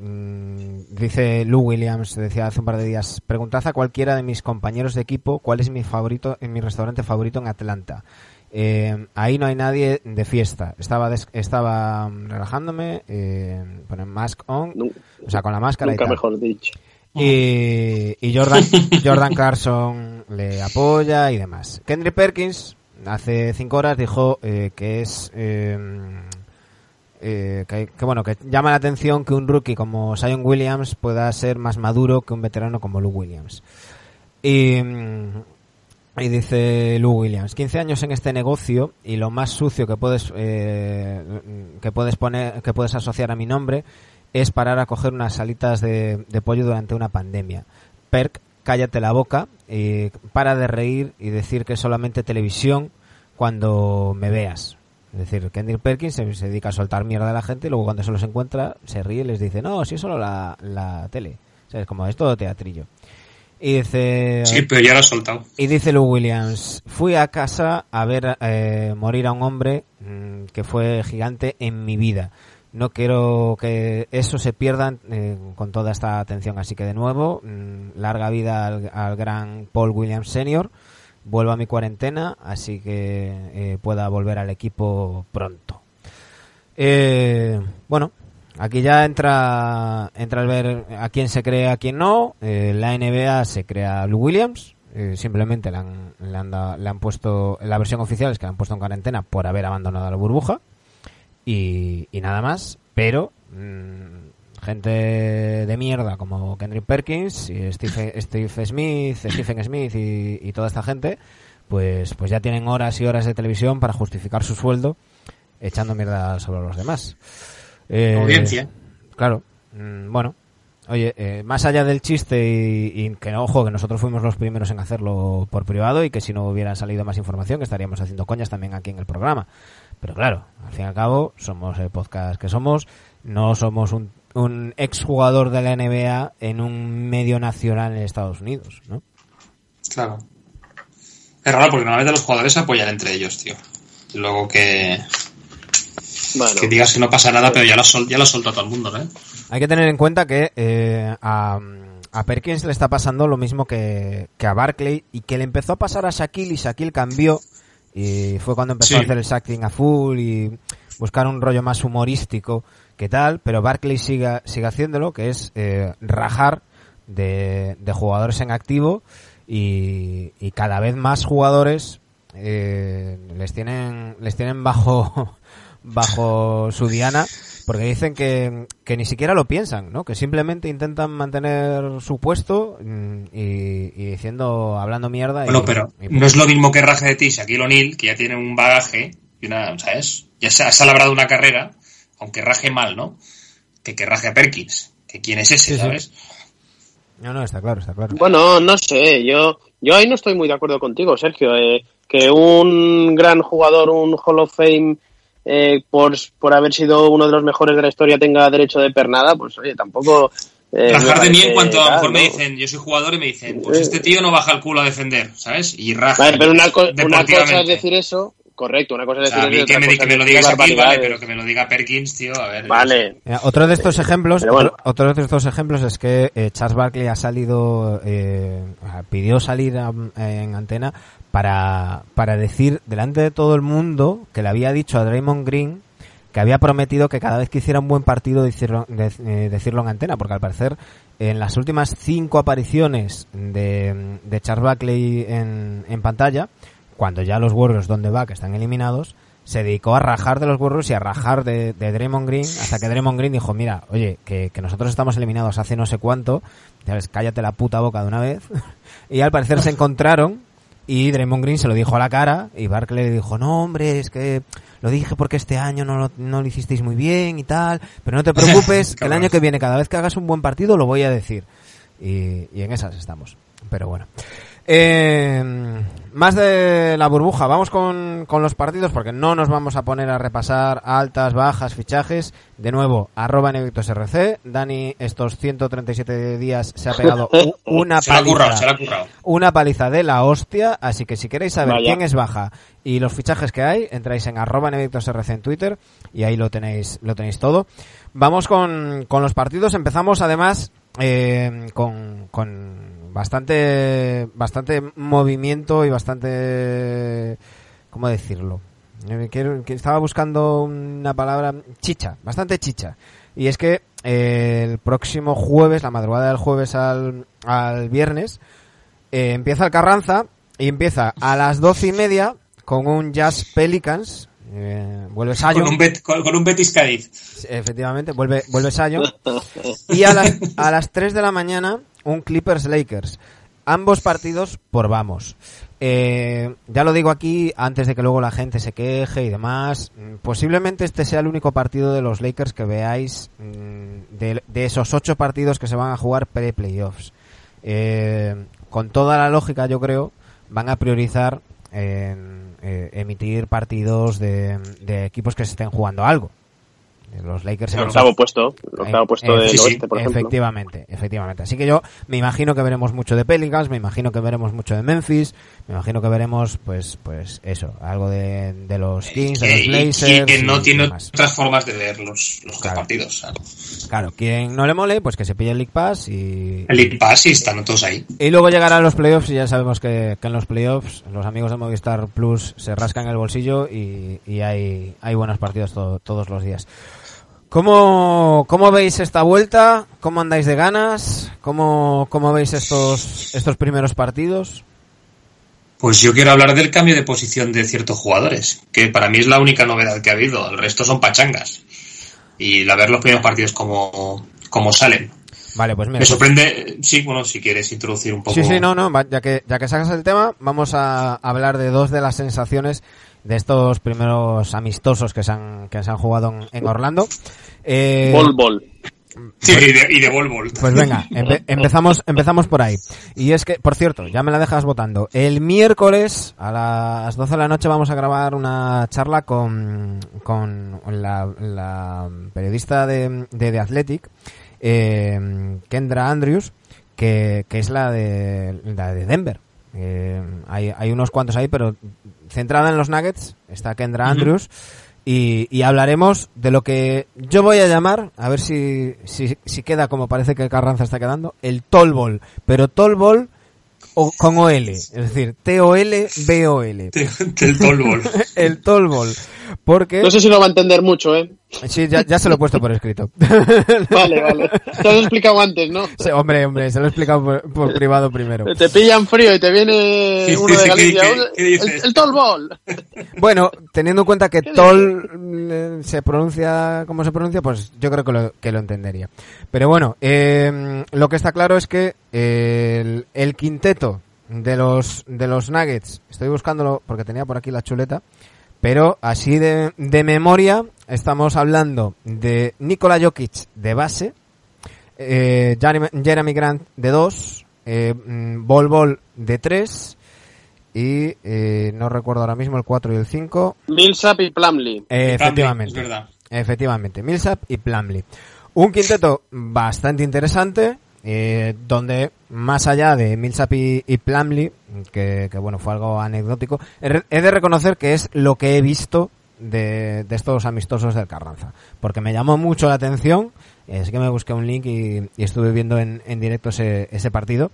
mm, dice Lou Williams, decía hace un par de días, preguntad a cualquiera de mis compañeros de equipo cuál es mi favorito, en mi restaurante favorito en Atlanta. Eh, ahí no hay nadie de fiesta. Estaba estaba relajándome, eh, mask on, o sea, con la máscara. Nunca mejor dicho. Y, Jordan, Jordan Clarkson le apoya y demás. Kendrick Perkins hace cinco horas dijo eh, que es em, eh, que, bueno que llama la atención que un rookie como Zion Williams pueda ser más maduro que un veterano como Lou Williams. Y, y dice Lou Williams, 15 años en este negocio y lo más sucio que puedes eh, que puedes poner que puedes asociar a mi nombre es parar a coger unas salitas de, pollo durante una pandemia. Perk, cállate la boca, y para de reír y decir que es solamente televisión cuando me veas. Es decir, Kendrick Perkins se, dedica a soltar mierda a la gente y luego cuando se los encuentra se ríe y les dice, no, si es solo la, la tele. O sea, es como, es todo teatrillo. Y dice... Sí, pero ya lo ha soltado. Y dice Lou Williams, fui a casa a ver eh, morir a un hombre mm, que fue gigante en mi vida no quiero que eso se pierda eh, con toda esta atención. Así que de nuevo, mm, larga vida al, gran Paul Williams Senior. Vuelvo a mi cuarentena, así que eh, pueda volver al equipo pronto. Eh, bueno, aquí ya entra entra el ver a quién se cree, a quién no. la NBA se crea a Blue Williams. simplemente le han, le, han le han puesto, la versión oficial es que le han puesto en cuarentena por haber abandonado la burbuja y, nada más, pero mm, gente de mierda como Kendrick Perkins y Steve, Steve Smith, Stephen Smith y, toda esta gente, pues, pues ya tienen horas y horas de televisión para justificar su sueldo echando mierda sobre los demás. Eh, Audiencia. Claro. Mm, bueno, Oye, eh, más allá del chiste y, que, ojo, que nosotros fuimos los primeros en hacerlo por privado y que si no hubiera salido más información estaríamos haciendo coñas también aquí en el programa. Pero claro, al fin y al cabo, somos el podcast que somos, no somos un, un exjugador de la NBA en un medio nacional en Estados Unidos, ¿no? Claro. Es raro porque normalmente los jugadores se apoyan entre ellos, tío. Luego que. que digas que no pasa nada, pero ya lo, sol, ya lo soltó todo el mundo, ¿eh? Hay que tener en cuenta que eh, a, a Perkins le está pasando lo mismo que, que a Barclay y que le empezó a pasar a Shaquille y Shaquille cambió y fue cuando empezó a hacer el sacking a full y buscar un rollo más humorístico que tal, pero Barclay sigue, sigue haciéndolo, que es eh, rajar de, de, jugadores en activo y, y, cada vez más jugadores eh, les tienen les tienen bajo bajo su diana porque dicen que, que, ni siquiera lo piensan, ¿no? Que simplemente intentan mantener su puesto mm, y, y diciendo, hablando mierda. Bueno, pero no es lo mismo que raje de ti Shaquille O'Neal, que ya tiene un bagaje y una, ¿sabes? Ya se ha, se ha labrado una carrera, aunque raje mal, ¿no? Que que raje a Perkins. Que quién es ese, ¿sabes? No, no, está claro, está claro. Bueno, no sé, yo, yo ahí no estoy muy de acuerdo contigo, Sergio. Eh, que un gran jugador, un Hall of Fame eh, por, por haber sido uno de los mejores de la historia tenga derecho de pernada, pues oye, tampoco... Eh, Rajar de mí en cuanto a lo mejor me dicen, yo soy jugador y me dicen, pues este tío no baja el culo a defender, ¿sabes? Y raja. Vale, pero una, una cosa es decir eso Correcto, una cosa es decir. O que, me, que me, lo diga Shaquille, vale, pero que me lo diga Perkins, tío, a ver. Vale. otro de estos ejemplos, otro, de estos ejemplos es que eh, Charles Barkley ha salido, eh, pidió salir en antena para, para decir delante de todo el mundo que le había dicho a Draymond Green que había prometido que cada vez que hiciera un buen partido decirlo, eh, decirlo en antena, porque al parecer en las últimas cinco apariciones de, de Charles Barkley en, en pantalla, cuando ya los Warriors donde va, que están eliminados, se dedicó a rajar de los Warriors y a rajar de, de Draymond Green, hasta que Draymond Green dijo, mira, oye, que, que nosotros estamos eliminados hace no sé cuánto, ¿sabes? cállate la puta boca de una vez. y al parecer se encontraron y Draymond Green se lo dijo a la cara y Barkley le dijo, no hombre, es que lo dije porque este año no lo, no lo hicisteis muy bien y tal, pero no te preocupes, que el año que viene cada vez que hagas un buen partido lo voy a decir. Y, y en esas estamos. Pero bueno. Eh, más de la burbuja, vamos con, con, los partidos porque no nos vamos a poner a repasar altas, bajas, fichajes. De nuevo, arroba RC. Dani estos 137 días se ha pegado una paliza, una paliza de la hostia, así que si queréis saber quién es baja y los fichajes que hay, entráis en arroba RC en Twitter y ahí lo tenéis, lo tenéis todo. Vamos con, con los partidos, empezamos además eh, con, con bastante bastante movimiento y bastante cómo decirlo eh, Quiero, que estaba buscando una palabra chicha bastante chicha y es que el próximo jueves, la madrugada del jueves al, al viernes, eh, empieza el Carranza y empieza a las doce y media con un Jazz Pelicans. Eh, vuelve Sayo. Con un, con, un Betis Cádiz. Efectivamente, vuelve, vuelve Sayo. Y a las, a las 3 de la mañana, un Clippers Lakers. Ambos partidos por vamos. Eh, ya lo digo aquí antes de que luego la gente se queje y demás. Mm, posiblemente este sea el único partido de los Lakers que veáis mm, de, esos ocho partidos que se van a jugar pre-playoffs. Eh, con toda la lógica, yo creo, van a priorizar en, eh, emitir partidos de, equipos que se estén jugando algo. Los Lakers el octavo puesto, el octavo puesto del oeste, por ejemplo. Efectivamente, efectivamente. Así que yo me imagino que veremos mucho de Pelicans, me imagino que veremos mucho de Memphis, me imagino que veremos, pues, pues eso, algo de, los Kings, de los Blazers. Y, que no tiene otras formas de ver los, los partidos. Claro, quien no le mole, pues que se pille el League Pass y... El League Pass y están todos ahí. Y luego llegarán los playoffs y ya sabemos que, en los playoffs los amigos de Movistar Plus se rascan el bolsillo y, hay, hay buenos partidos todos los días. ¿Cómo, ¿Cómo veis esta vuelta? ¿Cómo andáis de ganas? ¿Cómo, cómo veis estos, estos primeros partidos? Pues yo quiero hablar del cambio de posición de ciertos jugadores, que para mí es la única novedad que ha habido. El resto son pachangas. Y la ver los primeros partidos como, como salen. Vale, pues mira. Me sorprende, sí, bueno, si quieres introducir un poco. Sí, sí, no, no, ya que, ya que sacas el tema, vamos a hablar de dos de las sensaciones de estos primeros amistosos que se han, que se han jugado en, Orlando. Eh, bol bol. Sí, y de, y de bol bol. Pues venga, empezamos, empezamos por ahí. Y es que, por cierto, ya me la dejas votando. El miércoles a las 12 de la noche vamos a grabar una charla con, con la, periodista de, de The Athletic, eh, Kendra Andrews, que, que es la de, la de Denver. Eh, hay, hay unos cuantos ahí, pero centrada en los Nuggets está Kendra Andrews. Y, y, hablaremos de lo que yo voy a llamar, a ver si, si, si queda como parece que Carranza está quedando, el Tolbol. Pero Tolbol o, con OL, es decir, T-O-L-B-O-L. El Tolbol. el Tolbol. Porque... No sé si lo va a entender mucho, ¿eh? Sí, ya, ya se lo he puesto por escrito. vale, vale. Te lo he explicado antes, ¿no? hombre, hombre, se lo he explicado por, privado primero. Te pillan frío y te viene uno de Galicia. el, Tolbol. Bueno, teniendo en cuenta que Tol eh, se pronuncia como se pronuncia, pues yo creo que lo, que lo entendería. Pero bueno, eh, lo que está claro es que el, el quinteto de los de los Nuggets, estoy buscándolo porque tenía por aquí la chuleta, pero así de, de memoria estamos hablando de Nikola Jokic de base, eh, Jeremy Grant de 2, eh, mm, Bol Bol de 3 y eh, no recuerdo ahora mismo el 4 y el 5. Millsap y Plumlee. efectivamente. Efectivamente, Millsap y Plumlee. Un quinteto bastante interesante, eh, donde más allá de Millsap y, y Plumlee, que, bueno, fue algo anecdótico, he de reconocer que es lo que he visto de, estos amistosos del Carranza, porque me llamó mucho la atención, es que me busqué un link y, estuve viendo en, directo ese, ese partido.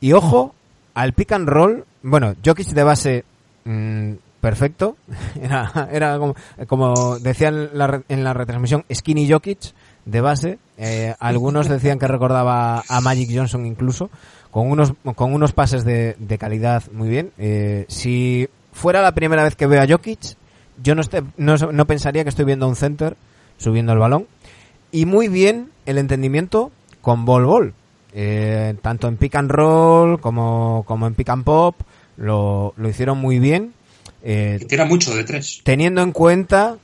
Y ojo, al pick and roll, bueno, Jokic de base mm, perfecto, era, era como, como decían en la, en la retransmisión, Skinny Jokic, de base. Eh, algunos decían que recordaba a Magic Johnson incluso, con unos, con unos pases de, de calidad muy bien. Eh, si fuera la primera vez que veo a Jokic, yo no, no, no, pensaría que estoy viendo a un center subiendo el balón. Y muy bien el entendimiento con ball ball. Eh, tanto en pick and roll como, como en pick and pop lo, lo hicieron muy bien. Eh, Era mucho de tres. Teniendo en cuenta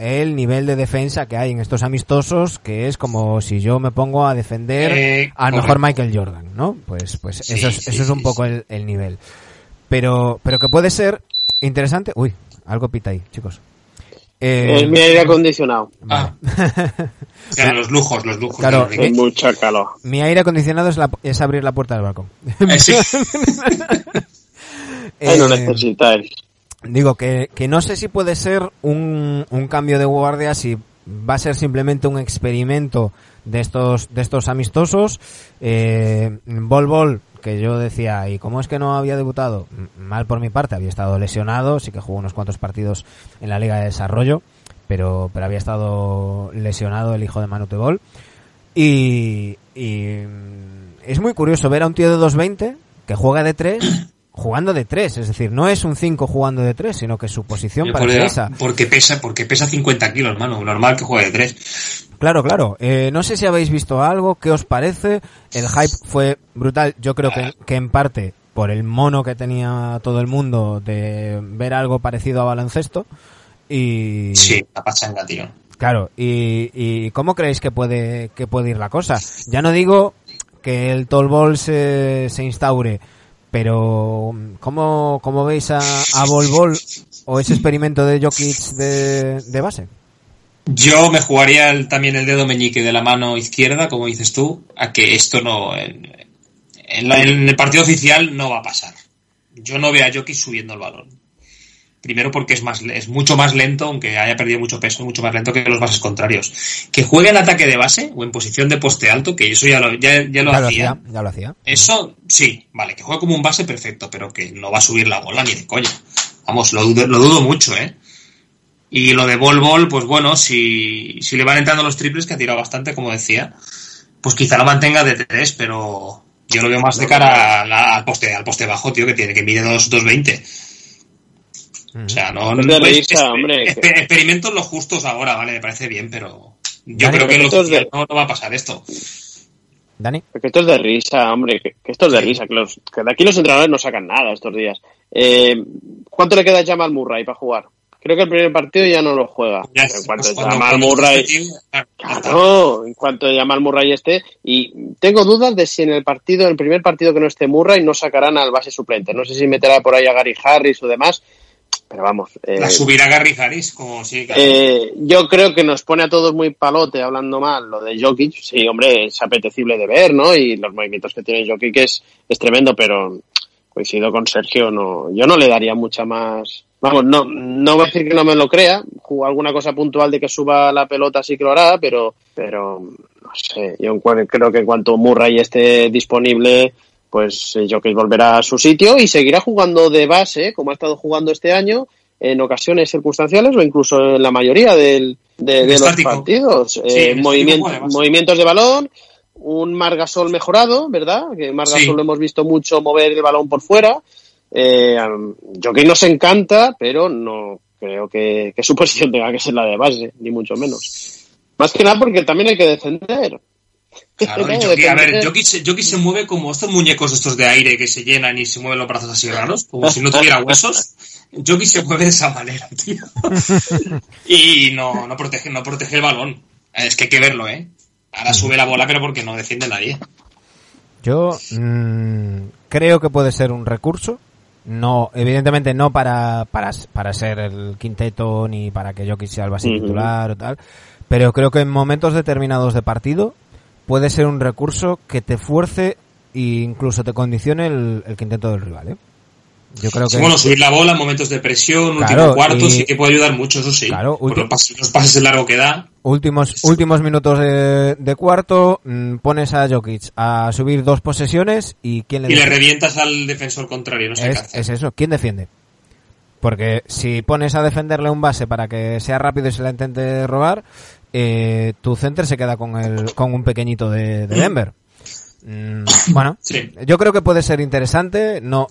el nivel de defensa que hay en estos amistosos, que es como si yo me pongo a defender eh, a lo mejor Michael Jordan, ¿no? Pues, pues eso es, eso es un poco el, nivel. Pero, pero que puede ser interesante. Uy, algo pita ahí, chicos. Eh, mi aire acondicionado. Ah. los lujos, los lujos. Claro, mucha calor. Mi aire acondicionado es, la, es abrir la puerta del balcón. Eh, no necesitáis. Digo que, que no sé si puede ser un, un cambio de guardia, si va a ser simplemente un experimento de estos, de estos amistosos. Eh, Bol Bol, que yo decía, ¿y cómo es que no había debutado? Mal por mi parte, había estado lesionado, sí que jugó unos cuantos partidos en la Liga de Desarrollo, pero, pero había estado lesionado el hijo de Manute Bol. Y, y mm, es muy curioso ver a un tío de 220 que juega de 3 jugando de 3, es decir, no es un 5 jugando de 3, sino que su posición parece esa. Porque pesa, porque pesa 50 kilos, hermano, normal que juegue de 3. Claro, claro. Eh, no sé si habéis visto algo, qué os parece. El hype fue brutal, yo creo que, que en parte por el mono que tenía todo el mundo de ver algo parecido a baloncesto. Y... Sí, la pachanga, tío. Claro, y, y ¿cómo creéis que puede, que puede ir la cosa? Ya no digo que el tall ball se, se instaure, pero ¿cómo, cómo veis a, a Bol Bol o ese experimento de Jokic de, de base? Yo me jugaría también el dedo meñique de la mano izquierda, como dices tú, a que esto no, en, el partido oficial no va a pasar. Yo no veo a Jokic subiendo el balón. Primero porque es más es mucho más lento, aunque haya perdido mucho peso, mucho más lento que los bases contrarios. Que juegue en ataque de base o en posición de poste alto, que eso ya lo, ya, lo, hacía. Ya lo hacía. Eso sí, vale, que juegue como un base perfecto, pero que no va a subir la bola ni de coña. Vamos, lo dudo, lo dudo mucho, ¿eh? Y lo de Bol Bol, pues bueno, si, si le van entrando los triples, que ha tirado bastante, como decía, pues quizá lo mantenga de tres, pero yo lo veo más de cara al poste al poste bajo, tío, que tiene que mide 2.20. O sea, no, no, hombre, experimentos los justos ahora, vale, me parece bien, pero yo creo que no, va a pasar esto. Dani. Que esto es de risa, hombre, que, esto es de risa, que, los, que de aquí los entrenadores no sacan nada estos días. Eh, ¿Cuánto le queda a Jamal Murray para jugar? Creo que el primer partido ya no lo juega. en cuanto Jamal Murray, en cuanto Jamal Murray esté, y tengo dudas de si en el partido, en el primer partido que no esté Murray, no sacarán al base suplente. No sé si meterá por ahí a Gary Harris o demás, pero vamos. Eh, la subirá Gary Harris, como si. Eh, yo creo que nos pone a todos muy palote hablando mal lo de Jokic. Sí, hombre, es apetecible de ver, ¿no? Y los movimientos que tiene Jokic es, es tremendo, pero coincido con Sergio, no, yo no le daría mucha más Vamos, no, no voy a decir que no me lo crea. Alguna cosa puntual de que suba la pelota sí que lo hará, pero, pero no sé. Yo creo que en cuanto Murray esté disponible, pues eh, Jokic volverá a su sitio y seguirá jugando de base, como ha estado jugando este año, en ocasiones circunstanciales o incluso en la mayoría del, de, los partidos. Eh, movimientos de balón, un Margasol mejorado, ¿verdad? Que Margasol lo hemos visto mucho mover el balón por fuera. Eh, Jockey nos encanta, pero no creo que, su posición tenga que ser la de base, ni mucho menos. Más que nada porque también hay que defender. Claro, Jockey, a ver, Jockey se, mueve como estos muñecos estos de aire que se llenan y se mueven los brazos así raros, como si no tuviera huesos. Jockey se mueve de esa manera, tío. y no, no, protege, no protege el balón. Es que hay que verlo, ¿eh? Ahora sube la bola, pero porque no defiende nadie. Yo mm, creo que puede ser un recurso no, evidentemente no para, para, para ser el quinteto ni para que yo sea el base titular o tal, pero creo que en momentos determinados de partido puede ser un recurso que te fuerce e incluso te condicione el, el quinteto del rival, ¿eh? Yo creo que... bueno, subir la bola en momentos de presión, último cuarto, sí que puede ayudar mucho, eso sí. Claro, los, pases, de largo que da. Últimos, últimos minutos de, de cuarto, mm, pones a Jokic a subir dos posesiones y ¿quién le Y le revientas al defensor contrario, no sé es, es eso, ¿quién defiende? Porque si pones a defenderle un base para que sea rápido y se la intente robar, eh, tu center se queda con, el, con un pequeñito de, de Denver. Mm, bueno, yo creo que puede ser interesante, no,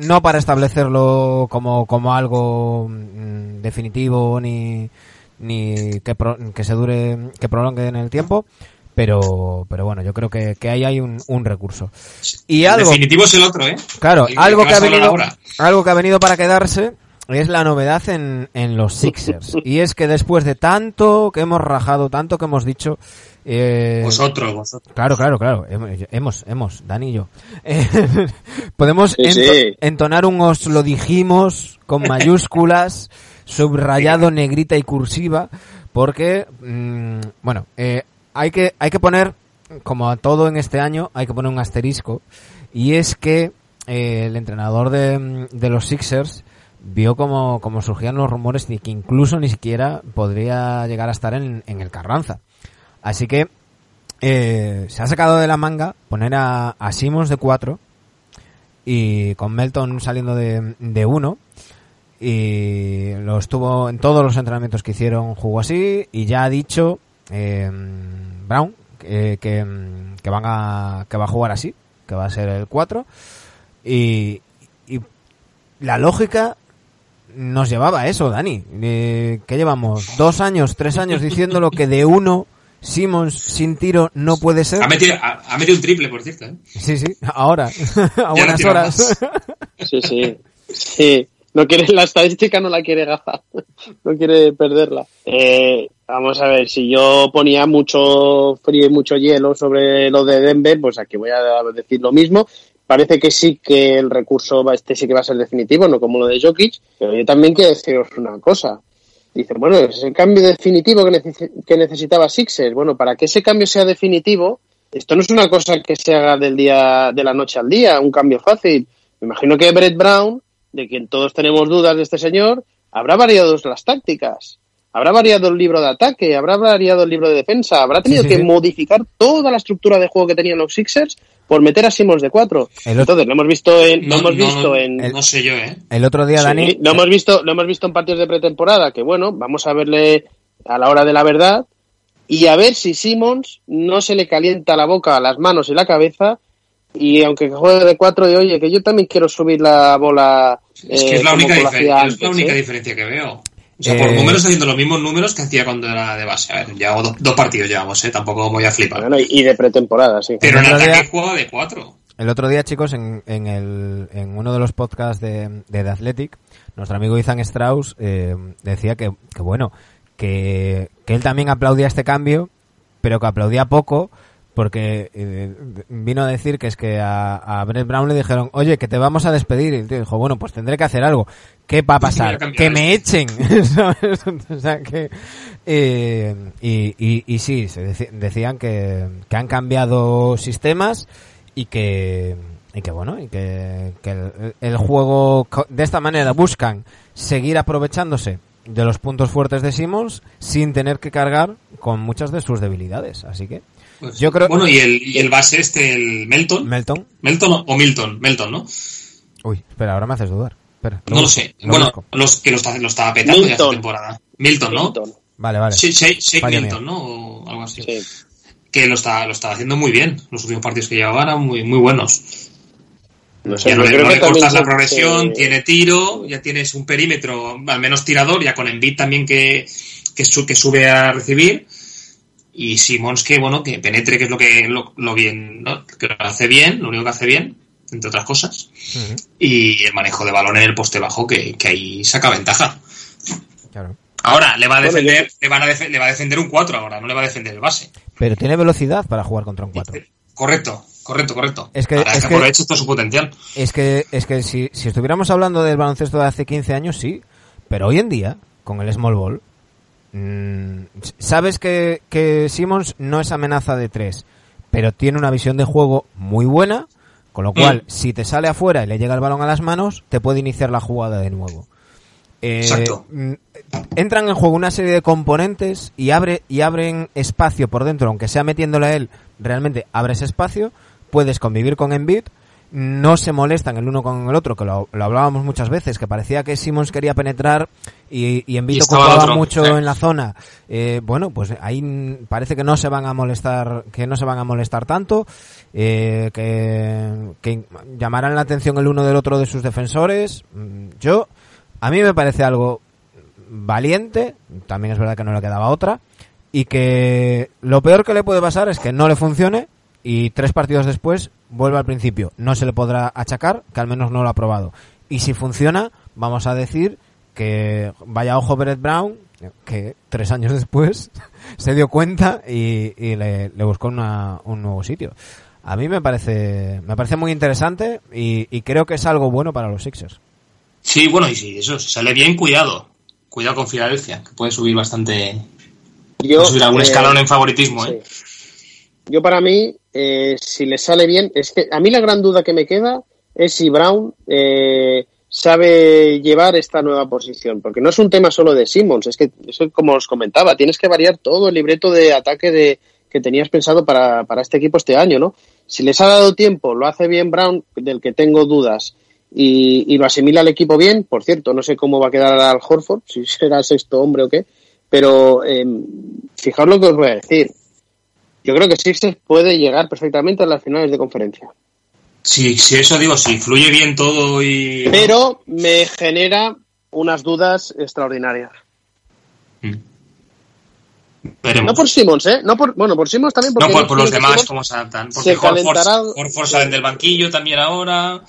no para establecerlo como, como algo mm, definitivo ni, ni que, que se dure, que prolongue en el tiempo, pero, pero bueno, yo creo que, que ahí hay un, un recurso. Y algo, definitivo es el otro, ¿eh? Claro, algo que, ha venido, algo que ha venido para quedarse es la novedad en, en los Sixers. y es que después de tanto que hemos rajado, tanto que hemos dicho, eh, vosotros, vosotros. Claro, claro, claro. Hemos, hemos, Dani y yo. Eh, podemos entonar un os lo dijimos con mayúsculas, subrayado, negrita y cursiva, porque, mm, bueno, eh, hay que, hay que poner, como a todo en este año, hay que poner un asterisco, y es que el entrenador de, de los Sixers vio como, como surgían los rumores de que incluso ni siquiera podría llegar a estar en, en el Carranza. Así que eh, se ha sacado de la manga poner a, a Simmons de 4 y con Melton saliendo de, de 1 y lo estuvo en todos los entrenamientos que hicieron jugó así y ya ha dicho eh, Brown que, que, van a, que va a jugar así, que va a ser el 4. Y, y la lógica nos llevaba a eso, Dani. Eh, ¿Qué llevamos? ¿Dos años, tres años diciendo lo que de uno Simmons sin tiro no puede ser? Ha metido, ha, metido un triple, por cierto. ¿eh? Sí, sí, ahora, a buenas horas. Sí, sí. Sí, no quiere, la estadística no la quiere gafar, no quiere perderla. Eh, vamos a ver, si yo ponía mucho frío y mucho hielo sobre lo de Denver, pues aquí voy a decir lo mismo. Parece que sí que el recurso este sí que va a ser definitivo, no como lo de Jokic, pero yo también quiero deciros una cosa. Dicen, bueno, es el cambio definitivo que, que necesitaba Sixers. Bueno, para que ese cambio sea definitivo, esto no es una cosa que se haga del día, de la noche al día, un cambio fácil. Me imagino que Brett Brown de quien todos tenemos dudas de este señor, habrá variado las tácticas, habrá variado el libro de ataque, habrá variado el libro de defensa, habrá tenido que modificar toda la estructura de juego que tenían los Sixers por meter a Simmons de cuatro. Entonces, lo hemos visto en, no, hemos visto en, no sé yo, ¿eh? El otro día, Dani. Lo hemos visto, lo hemos visto en partidos de pretemporada, que bueno, vamos a verle a la hora de la verdad y a ver si Simmons no se le calienta la boca, las manos y la cabeza y aunque juegue de cuatro y oye que yo también quiero subir la bola es que es eh, la única, es la única ¿eh? diferencia que veo sea, por eh, números haciendo los mismos números que hacía cuando era de base. A ver, ya dos, partidos llevamos, ¿eh? Tampoco voy a flipar. y de pretemporada, sí. Pero en ataque juega de cuatro. El otro día, chicos, en, en, el, en uno de los podcasts de, de The Athletic, nuestro amigo Ethan Strauss decía que, que bueno, que, que él también aplaudía este cambio, pero que aplaudía poco porque eh, vino a decir que es que a, a, Brett Brown le dijeron, oye, que te vamos a despedir. Y el tío dijo, bueno, pues tendré que hacer algo. ¿Qué va a pasar? que me echen. o sea, que, eh, y, y, y, sí, se decían que, que han cambiado sistemas y que, y que bueno, y que, que el, el juego de esta manera buscan seguir aprovechándose de los puntos fuertes de Simmons sin tener que cargar con muchas de sus debilidades. Así que pues, yo creo... Bueno, y el, y el base este, el Melton. Melton. Melton o Milton, Melton, ¿no? Uy, espera, ahora me haces dudar. Espera, no lo sé. bueno, los que lo, está, lo estaba petando ya esta temporada. Milton, ¿no? Vale, vale. Shake, Milton, ¿no? O algo así. Que lo estaba, lo estaba haciendo muy bien. Los últimos partidos que llevaba eran muy, muy buenos. No sé, ya no, le cortas la progresión, tiene tiro, ya tienes un perímetro, al menos tirador, ya con Envid también que, que, que sube a recibir y Simons que bueno que penetre que es lo que lo, bien ¿no? que lo hace bien lo único que hace bien entre otras cosas. Y el manejo de balón en el poste bajo que, ahí saca ventaja. Claro. ahora le va a defender le, van a le va a defender un 4 ahora no le va a defender el base. Pero tiene velocidad para jugar contra un 4 correcto correcto correcto. Es que, es que aproveche todo su potencial. es que es que si, si estuviéramos hablando del baloncesto de hace 15 años sí. Pero hoy en día con el small ball Mm, sabes que, que Simmons no es amenaza de tres, pero tiene una visión de juego muy buena, con lo cual, mm. si te sale afuera y le llega el balón a las manos, te puede iniciar la jugada de nuevo. Eh, Exacto. Mm, entran en juego una serie de componentes y abre y abren espacio por dentro, aunque sea metiéndole a él, realmente abres espacio, puedes convivir con Embiid, no se molestan el uno con el otro, que lo, hablábamos muchas veces, que parecía que Simmons quería penetrar y, y Embiid ocupaba mucho en la zona. Eh, bueno, pues ahí parece que no se van a molestar, que no se van a molestar tanto, eh, que, que llamarán la atención el uno del otro de sus defensores. Mm, yo, a mí me parece algo valiente, también es verdad que no le quedaba otra, y que lo peor que le puede pasar es que no le funcione y tres partidos después vuelve al principio. No se le podrá achacar que al menos no lo ha probado. Y si funciona, vamos a decir que vaya ojo Brett Brown, que tres años después se dio cuenta y, le, buscó un nuevo sitio. A mí me parece, me parece muy interesante y, creo que es algo bueno para los Sixers. Sí, bueno, y si eso sale bien, cuidado. Cuidado con Filadelfia, que puede subir bastante. Yo, subir algún eh, escalón en favoritismo, ¿eh? Yo para mí, eh, si le sale bien, es que a mí la gran duda que me queda es si Brown eh, sabe llevar esta nueva posición, porque no es un tema solo de Simmons, es que eso como os comentaba, tienes que variar todo el libreto de ataque de, que tenías pensado para, para este equipo este año, ¿no? Si les ha dado tiempo, lo hace bien Brown, del que tengo dudas, y, y lo asimila al equipo bien, por cierto, no sé cómo va a quedar al Horford, si será sexto hombre o qué, pero eh, fijaos lo que os voy a decir Yo creo que Sixers puede llegar perfectamente a las finales de conferencia. Sí, sí, eso digo, sí, fluye bien todo y... Pero me genera unas dudas extraordinarias. Mm. No por Simmons, ¿eh? No por, bueno, por Simmons también. Porque no, por, los demás, cómo se adaptan. Porque Horford salen del banquillo también ahora.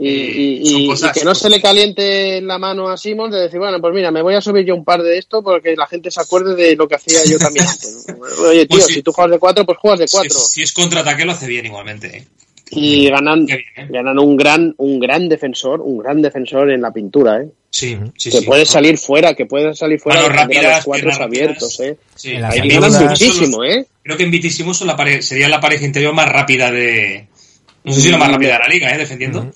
Y, eh, que no se le caliente la mano a Simmons de decir, bueno, pues mira, me voy a subir yo un par de esto porque la gente se acuerde de lo que hacía yo también Oye, tío, pues si tú juegas de cuatro, pues juegas de cuatro. Si, es contraataque, lo hace bien igualmente. ¿eh? Y ganan, ¿eh? ganan un gran, un gran defensor, un gran defensor en la pintura, ¿eh? Sí, sí, que puede salir fuera, que puede salir fuera de los cuatro abiertos, ¿eh? Sí. Ahí ganan muchísimo, ¿eh? Creo que en Vitísimo sería la pareja interior más rápida de... No sé si la más rápida de la liga, ¿eh? Defendiendo.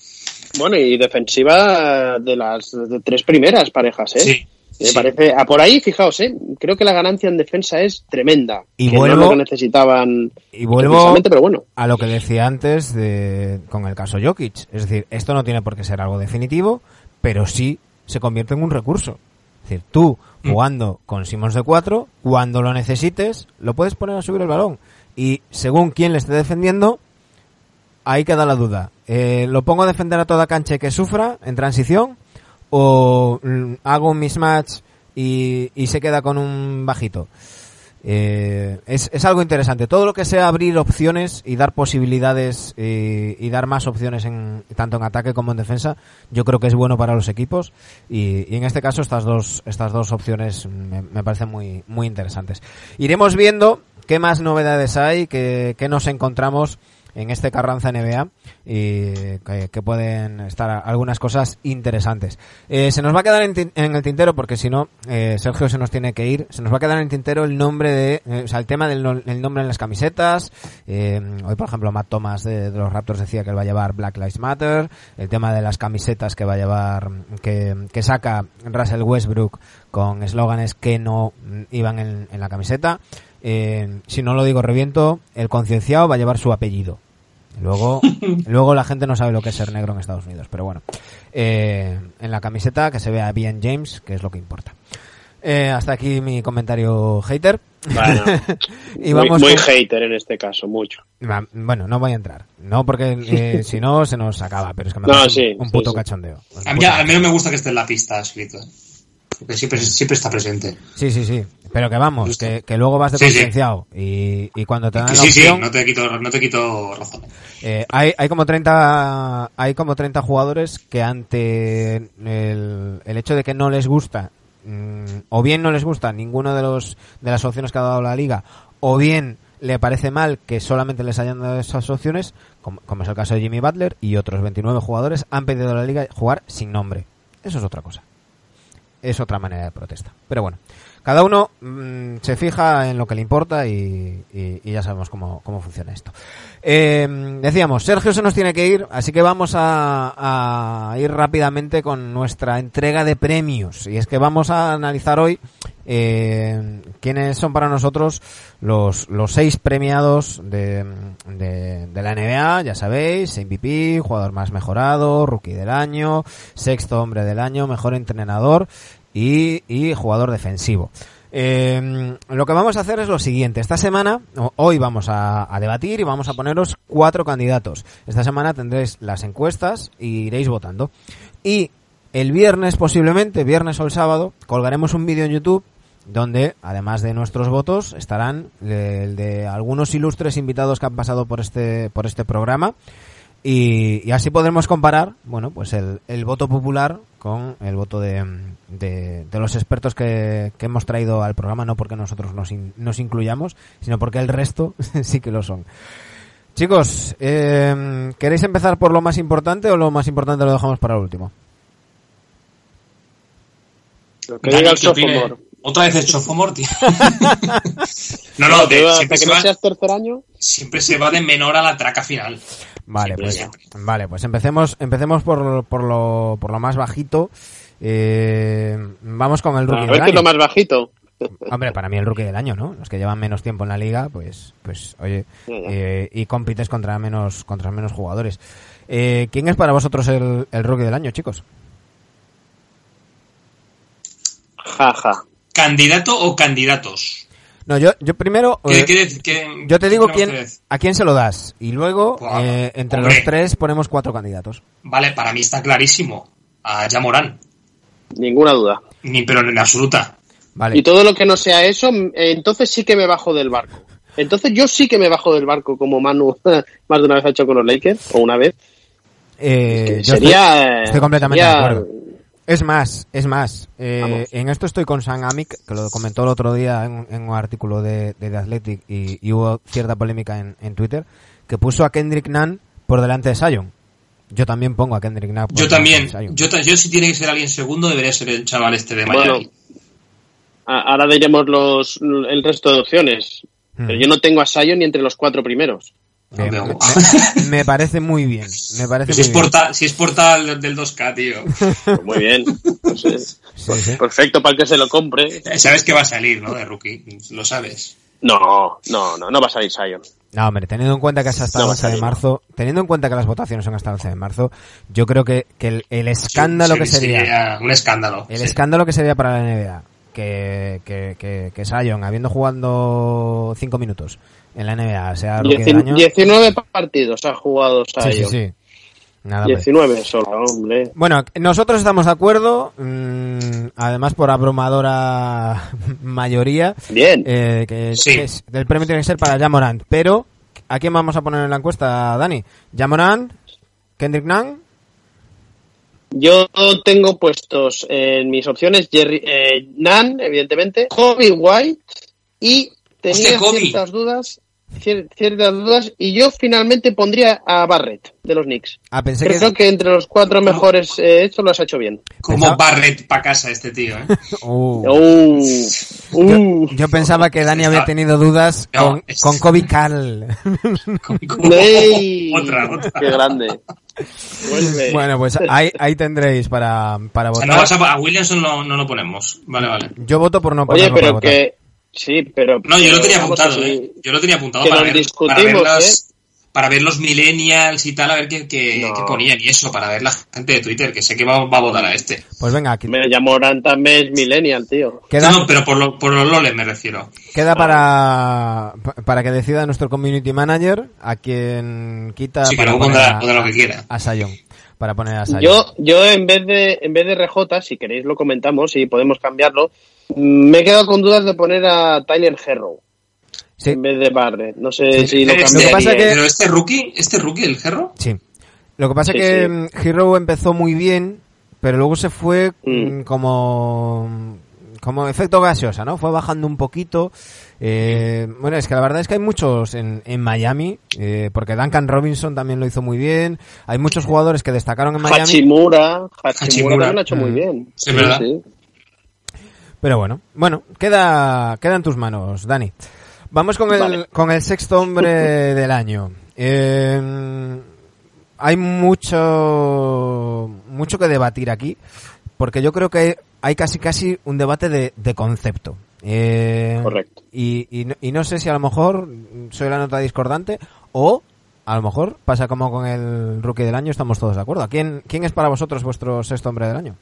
Bueno, y defensiva de las tres primeras parejas, ¿eh? Sí. Me parece, a por ahí, fijaos, ¿eh? creo que la ganancia en defensa es tremenda. Y vuelvo, que necesitaban. Y vuelvo pero bueno. a lo que decía antes de, con el caso Jokic. Es decir, esto no tiene por qué ser algo definitivo, pero sí se convierte en un recurso. Es decir, tú mm. jugando con Simons de 4, cuando lo necesites, lo puedes poner a subir el balón. Y según quién le esté defendiendo, ahí queda la duda. Eh, ¿Lo pongo a defender a toda cancha que sufra en transición? ¿O mm, hago un mismatch y, y se queda con un bajito? Eh, es, es, algo interesante. Todo lo que sea abrir opciones y dar posibilidades eh, y dar más opciones en, tanto en ataque como en defensa, yo creo que es bueno para los equipos y, y en este caso estas dos, estas dos opciones me, me, parecen muy, muy interesantes. Iremos viendo qué más novedades hay, qué, qué nos encontramos en este Carranza NBA y que, pueden estar algunas cosas interesantes. Eh, se nos va a quedar en, el tintero porque si no, eh, Sergio se nos tiene que ir. Se nos va a quedar en el tintero el nombre de, eh, o sea, el tema del nombre en las camisetas. hoy, por ejemplo, Matt Thomas de, los Raptors decía que él va a llevar Black Lives Matter. El tema de las camisetas que va a llevar, que, que saca Russell Westbrook con eslóganes que no iban en, en la camiseta. Eh, si no lo digo reviento, el concienciado va a llevar su apellido. Luego, luego la gente no sabe lo que es ser negro en Estados Unidos, pero bueno. Eh, en la camiseta que se vea bien James, que es lo que importa. Eh, hasta aquí mi comentario hater. y vamos muy, hater en este caso, mucho. Bueno, no voy a entrar. No, porque si no se nos acaba, pero es que me no, un, puto cachondeo. A mí al menos me gusta que esté en la pista escrito siempre, siempre está presente. Sí, sí, sí. Pero que vamos, que, que, luego vas de sí, Y, y, cuando te dan la sí, opción... Sí, no te quito, no te quito razón. Eh, hay, hay como 30, hay como 30 jugadores que ante el, el hecho de que no les gusta, mm, o bien no les gusta ninguno de los, de las opciones que ha dado la liga, o bien le parece mal que solamente les hayan dado esas opciones, como, como es el caso de Jimmy Butler, y otros 29 jugadores han pedido a la liga jugar sin nombre. Eso es otra cosa es otra manera de protesta. Pero bueno, cada uno mm, se fija en lo que le importa y, ya sabemos cómo, cómo funciona esto. Eh, decíamos, Sergio se nos tiene que ir, así que vamos a, ir rápidamente con nuestra entrega de premios. Y es que vamos a analizar hoy eh, quiénes son para nosotros los, los seis premiados de, de, de, la NBA, ya sabéis, MVP, jugador más mejorado, rookie del año, sexto hombre del año, mejor entrenador y, y jugador defensivo. Eh, lo que vamos a hacer es lo siguiente. Esta semana, hoy vamos a, debatir y vamos a poneros cuatro candidatos. Esta semana tendréis las encuestas y iréis votando. Y el viernes, posiblemente, viernes o el sábado, colgaremos un vídeo en YouTube donde, además de nuestros votos, estarán el de algunos ilustres invitados que han pasado por este, por este programa. Y, así podremos comparar, bueno, pues el, el voto popular con el voto de, de, los expertos que, que, hemos traído al programa, no porque nosotros nos, nos incluyamos, sino porque el resto sí que lo son. Chicos, eh, ¿queréis empezar por lo más importante o lo más importante lo dejamos para el último? Lo que diga el Otra vez el Chofomor, tío. no, no, siempre, que no seas tercer año. siempre se va de menor a la traca final. Vale, pues, vale, pues empecemos, empecemos por, por, lo, por lo más bajito. Eh, vamos con el rookie a ver qué es lo más bajito. Hombre, para mí el rookie del año, ¿no? Los que llevan menos tiempo en la liga, pues, pues, oye, eh, y compites contra menos, contra menos jugadores. Eh, ¿Quién es para vosotros el, el rookie del año, chicos? Jaja. ¿Candidato o candidatos? No, yo, yo primero. Eh, yo te digo quién, a quién se lo das. Y luego, eh, entre los tres, ponemos cuatro candidatos. Vale, para mí está clarísimo. A Yamorán. Ninguna duda. Ni, pero en absoluta. Vale. Y todo lo que no sea eso, entonces sí que me bajo del barco. Entonces yo sí que me bajo del barco como Manu más de una vez ha hecho con los Lakers, o una vez. Eh, sería, estoy, completamente de acuerdo. Es más, es más. Eh, en esto estoy con Sam Amick, que lo comentó el otro día en, un artículo de, de The Athletic y, hubo cierta polémica en, Twitter, que puso a Kendrick Nunn por delante de Sion. Yo también pongo a Kendrick Nunn. Por yo también. Yo, yo si tiene que ser alguien segundo debería ser el chaval este de Miami. ahora diremos los, el resto de opciones. Pero hmm. yo no tengo a Sion ni entre los cuatro primeros. Me, parece muy bien. Me parece si, es portal, si es portal del 2K, tío. muy bien. Pues perfecto para que se lo compre. Sabes que va a salir, ¿no? De rookie. Lo sabes. No, no, no, no va a salir Sion. No, hombre, teniendo en cuenta que es hasta el 11 de marzo, teniendo en cuenta que las votaciones son hasta el 11 de marzo, yo creo que, que el, escándalo que sería, Un escándalo. El escándalo que sería para la NBA que, que, que, que Sion, habiendo jugado 5 minutos, en la NBA. sea, 19 partidos ha jugado Sion. Sí, sí, 19 solo, hombre. Bueno, nosotros estamos de acuerdo, mm, además por abrumadora mayoría. Bien. Eh, que, es, el premio tiene que ser para Jamorant. Pero, ¿a quién vamos a poner en la encuesta, Dani? ¿Jamorant? ¿Kendrick Nunn? Yo tengo puestos en mis opciones Jerry, eh, Nan, evidentemente, Kobe White y tenía ciertas dudas ciertas dudas y yo finalmente pondría a Barrett de los Knicks. Ah, pensé Creo que... entre los cuatro mejores eh, esto lo has hecho bien. Como Barrett para casa este tío, ¿eh? Uh. Uh. Uh. Yo, pensaba que Dani había tenido dudas con, con Kobe Carl. otra, otra. Qué grande. Bueno, pues ahí, ahí tendréis para, para votar. a, Williamson no, no, lo ponemos. Vale, vale. Yo voto por no ponerlo Oye, pero que Sí, pero... No, yo lo tenía apuntado, ¿eh? Yo lo tenía apuntado para ver, para ver, ¿eh? para ver los millennials y tal, a ver qué, qué, ponían y eso, para ver la gente de Twitter, que sé que va, va a votar a este. Pues venga, aquí. Me llamó también millennial, tío. No, pero por, lo, por los loles me refiero. Queda para, para que decida nuestro community manager a quien quita sí, para que poner a, lo que quiera. a Sion. Para poner a Sion. Yo, yo en vez de en vez de RJ, si queréis lo comentamos y podemos cambiarlo, me he quedado con dudas de poner a Tyler Herro. En vez de Barrett. No sé si lo este, pasa que... Pero este rookie, este rookie, el Herro. Sí. Lo que pasa es que mm, Hero empezó muy bien, pero luego se fue mm, mm. como como efecto gaseosa, ¿no? Fue bajando un poquito. Eh, bueno, es que la verdad es que hay muchos en, en Miami, eh, porque Duncan Robinson también lo hizo muy bien. Hay muchos jugadores que destacaron en Miami. Hachimura, Hachimura, también lo ha hecho muy bien. Sí, ¿verdad? Pero bueno, bueno, queda, queda en tus manos, Dani. Vamos con el, con el sexto hombre del año. Eh, hay mucho, mucho que debatir aquí, porque yo creo que hay casi casi un debate de, de concepto. Eh, Correcto. Y, y, y, no sé si a lo mejor soy la nota discordante o a lo mejor pasa como con el rookie del año, estamos todos de acuerdo. ¿Quién, quién es para vosotros vuestro sexto hombre del año?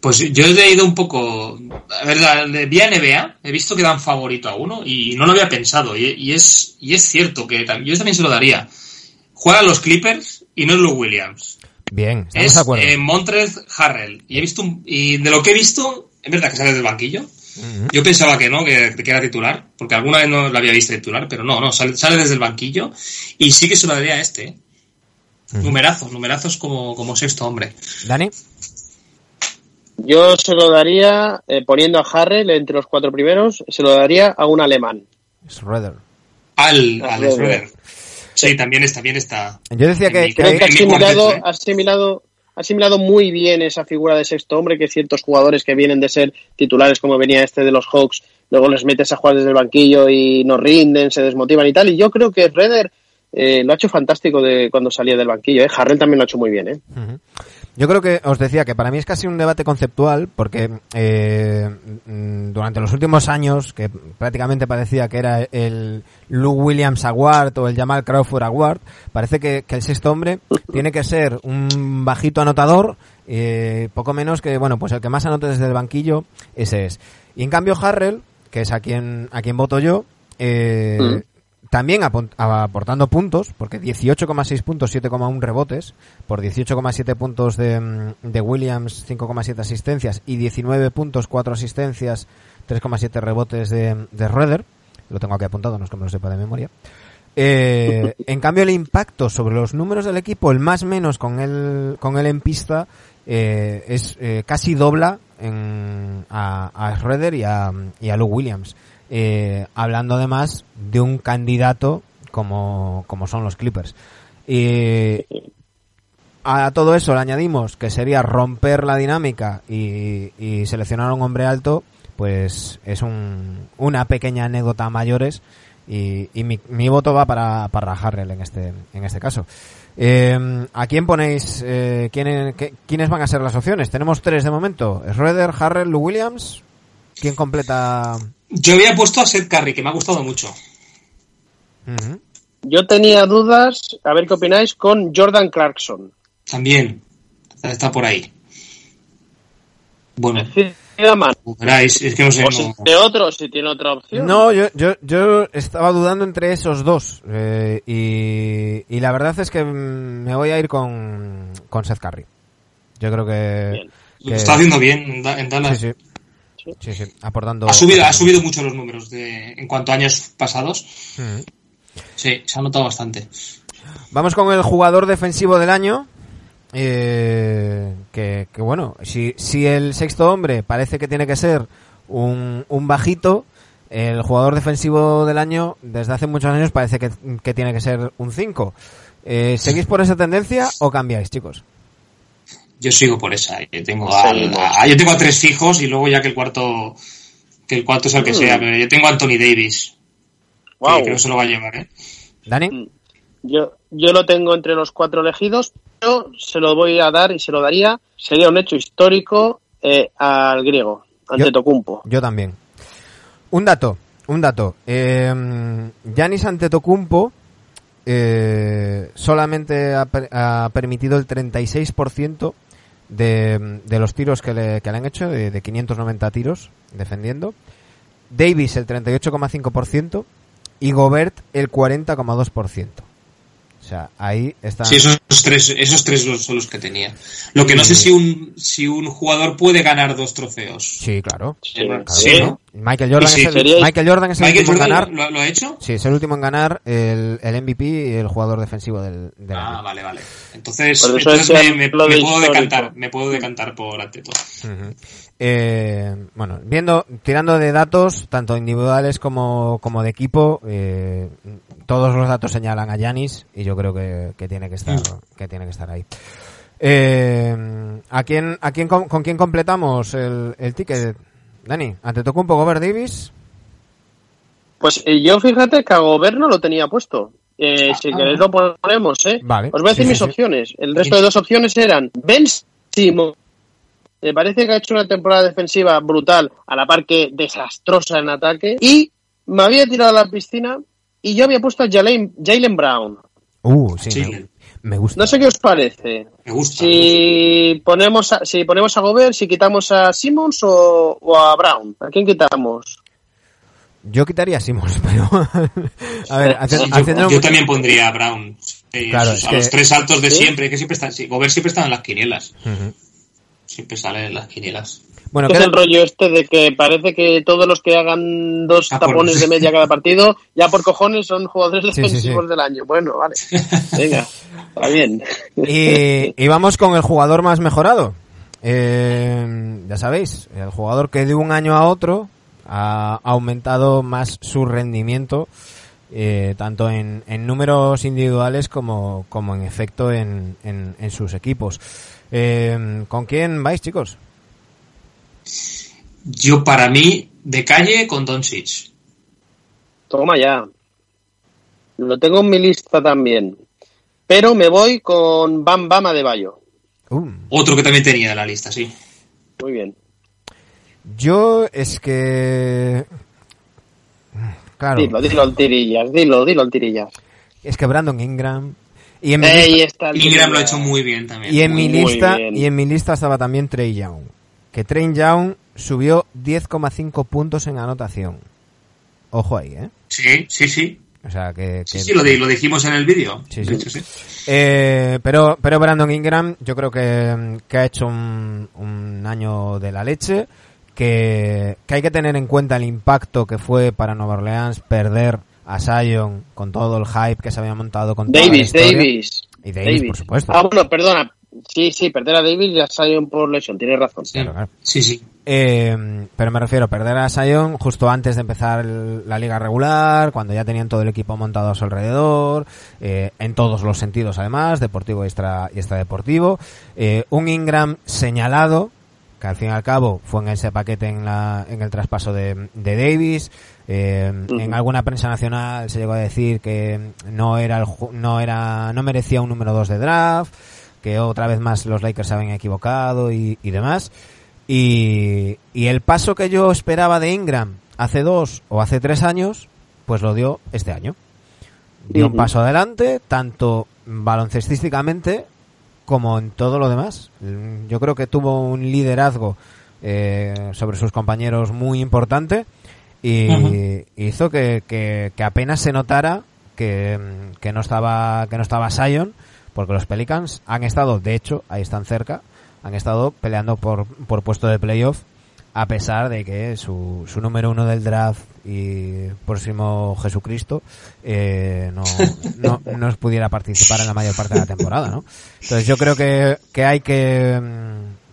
Pues yo he leído un poco. A ver, la, vía NBA, he visto que dan favorito a uno y no lo había pensado. Y, es, y es cierto que yo también se lo daría. Juegan los Clippers y no es Lou Williams. Bien, es de acuerdo. Eh, Montrez Harrell. Y he visto y de lo que he visto, es verdad que sale del banquillo. Yo pensaba que no, que, que, era titular, porque alguna vez no lo había visto titular, pero no, no, sale, sale desde el banquillo y sí que se lo daría a este. ¿eh? Numerazos, numerazos como, como sexto hombre. Dani. Yo se lo daría, eh, poniendo a Harrell entre los cuatro primeros, se lo daría a un alemán. Schroeder. Al, al Sí, también está, bien está. Yo decía que, creo que, ha asimilado, ¿eh? asimilado, asimilado muy bien esa figura de sexto hombre que ciertos jugadores que vienen de ser titulares, como venía este de los Hawks, luego les metes a jugar desde el banquillo y no rinden, se desmotivan y tal. Y yo creo que Schroeder eh, lo ha hecho fantástico de cuando salía del banquillo. ¿eh? Harrell también lo ha hecho muy bien. ¿eh? Yo creo que os decía que para mí es casi un debate conceptual porque eh, mm, durante los últimos años, que prácticamente parecía que era el Lou Williams Award o el Jamal Crawford Award, parece que, el sexto hombre tiene que ser un bajito anotador, eh, poco menos que, bueno, pues el que más anote desde el banquillo, ese es. Y en cambio Harrell, que es a quien, a quien voto yo, eh, mm. También aportando puntos, porque 18,6 puntos, 7,1 rebotes, por 18,7 puntos de, de Williams, 5,7 asistencias y 19 puntos, 4 asistencias, 3,7 rebotes de, de Röder. Lo tengo aquí apuntado, no es que me lo sepa de memoria. Eh, en cambio, el impacto sobre los números del equipo, el más menos con él, con él en pista, eh, es eh, casi dobla en, a, a Schroeder y a, y a Lou Williams. Eh, hablando además de un candidato como, como son los Clippers. Y a todo eso le añadimos que sería romper la dinámica y, seleccionar a un hombre alto, pues es un, una pequeña anécdota mayores y, y mi, mi, voto va para, para Harrell en este, en este caso. Eh, ¿A quién ponéis? Eh, quién, ¿Quiénes van a ser las opciones? Tenemos tres de momento. Schroeder, Harrell, Williams. ¿Quién completa? Yo había puesto a Seth Curry, que me ha gustado mucho. Uh -huh. Yo tenía dudas, a ver qué opináis, con Jordan Clarkson. También. Está por ahí. Bueno. Es que no sé, o si de otro, si tiene otra opción. No, yo, yo, yo estaba dudando entre esos dos. Eh, y, y, la verdad es que me voy a ir con, con Seth Curry. Yo creo que. que... Lo está haciendo bien en Dallas. Sí, sí. Sí, sí aportando. Ha subido, ha subido mucho los números de, en cuanto a años pasados. Mm. Sí, se ha notado bastante. Vamos con el jugador defensivo del año. Eh, que, que, bueno, si, si el sexto hombre parece que tiene que ser un, un bajito, el jugador defensivo del año desde hace muchos años parece que, que tiene que ser un 5. Eh, ¿Seguís por esa tendencia o cambiáis, chicos? Yo sigo por esa. Yo tengo a, a, yo tengo a tres fijos y luego ya que el cuarto que el cuarto es el que sea. Pero yo tengo a Anthony Davis. Wow. Que creo que se lo va a llevar, ¿eh? ¿Dani? Yo, yo lo tengo entre los cuatro elegidos, pero se lo voy a dar y se lo daría. Sería un hecho histórico eh, al griego, Antetokounmpo. Yo, yo también. Un dato, un dato. Eh, Giannis Antetokounmpo eh, solamente ha, ha, permitido el 36% de, de los tiros que le, que le han hecho, de, de 590 tiros defendiendo. Davis el 38,5% y Gobert el 40,2%. O sea, ahí está. Sí, esos tres, esos tres son los que tenía. Lo que no sé si un, si un jugador puede ganar dos trofeos. Sí, claro. Sí, claro, sí ¿no? Michael Jordan, sí, es el, Michael Jordan es el Michael último Jordan en ganar. ¿lo, ¿Lo, ha hecho? Sí, es el último en ganar el, el MVP y el jugador defensivo del. del ah, año. vale, vale. Entonces, entonces me, me, me, puedo decantar, me puedo decantar por Anteto. Uh -huh. Eh, bueno, viendo, tirando de datos, tanto individuales como, como de equipo, eh, todos los datos señalan a Yanis y yo creo que, que, tiene que estar, que tiene que estar ahí. Eh, ¿a quién, a quién, con, con quién completamos el, el ticket? Dani, ¿ante tocó un poco Gobert Davis? Pues eh, yo fíjate que a Gobert no lo tenía puesto. Eh, si ah, queréis lo ponemos, ¿eh? Vale. Os voy a decir Sí, mis sí, opciones. El resto de dos opciones eran Ben Simmons. Me parece que ha hecho una temporada defensiva brutal, a la par que desastrosa en ataque. Y me había tirado a la piscina y yo había puesto a Jalen, Jalen Brown. Uh, sí, Sí. Me, me gusta. No sé qué os parece. Me gusta. Si ponemos a, si ponemos a Gobert, si quitamos a Simmons o, o a Brown. ¿A quién quitamos? Yo quitaría a Simmons, pero. a ver, hace- Sí, yo, yo también pondría a Brown. Eh, Claro, a, es a que- los tres altos de ¿Sí? siempre, que siempre están. Sí, Gobert siempre está en las quinielas. Ujú. Siempre sale en las quinielas. Bueno, es queda- el rollo este de que parece que todos los que hagan dos Ah, por- tapones de media cada partido, ya por cojones son jugadores Sí, sí, defensivos sí. del año. Bueno, vale. Venga, está bien. Y, y vamos con el jugador más mejorado. Eh, ya sabéis, el jugador que de un año a otro ha aumentado más su rendimiento, eh, tanto en, en, números individuales como, como en efecto en, en, en sus equipos. Eh, ¿Con quién vais, chicos? Yo, para mí, de calle con Doncic. Toma ya. Lo tengo en mi lista también. Pero me voy con Bam Bama de Bayo. Uh. Otro que también tenía en la lista, sí. Muy bien. Yo es que... Claro. Dilo, dilo al tirillas, dilo, dilo al tirillas. Es que Brandon Ingram... Y en mi lista, está el Ingram lo ha tirillas. hecho muy bien también. y en mi lista bien. y en mi lista estaba también Trey Young. que Train Young subió 10,5 puntos en anotación. Ojo ahí, ¿eh? Sí, sí, sí. O sea, que... Sí, lo, dijimos en el vídeo. Sí, sí. Eh, pero, pero Brandon Ingram yo creo que, ha hecho un, año de la leche, que, hay que tener en cuenta el impacto que fue para Nueva Orleans perder a Sion con todo el hype que se había montado con Davis, Davis. Y Davis, por supuesto. Ah, bueno, perdona, Sí, sí, perder a Davis y a Sion por lesión, tienes razón. Sí, sí. Eh, pero me refiero a perder a Sion justo antes de empezar la liga regular, cuando ya tenían todo el equipo montado a su alrededor, eh, en todos los sentidos además, deportivo y, extra, y extradeportivo. Eh, un Ingram señalado, que al fin y al cabo fue en ese paquete en, la, en el traspaso de, Davis. En alguna prensa nacional se llegó a decir que no era, no era, no merecía un número 2 de draft que otra vez más los Lakers se habían equivocado y, demás. Y, el paso que yo esperaba de Ingram hace dos o hace tres años, pues lo dio este año. Dio un paso adelante, tanto baloncestísticamente como en todo lo demás. Yo creo que tuvo un liderazgo eh, sobre sus compañeros muy importante y hizo que, que, apenas se notara que, que no estaba que no estaba Sion porque los Pelicans han estado, de hecho, ahí están cerca, han estado peleando por, por puesto de playoff, a pesar de que su, su número uno del draft y próximo Jesucristo eh, no, no, no pudiera participar en la mayor parte de la temporada, ¿no? Entonces yo creo que, que hay que, mm,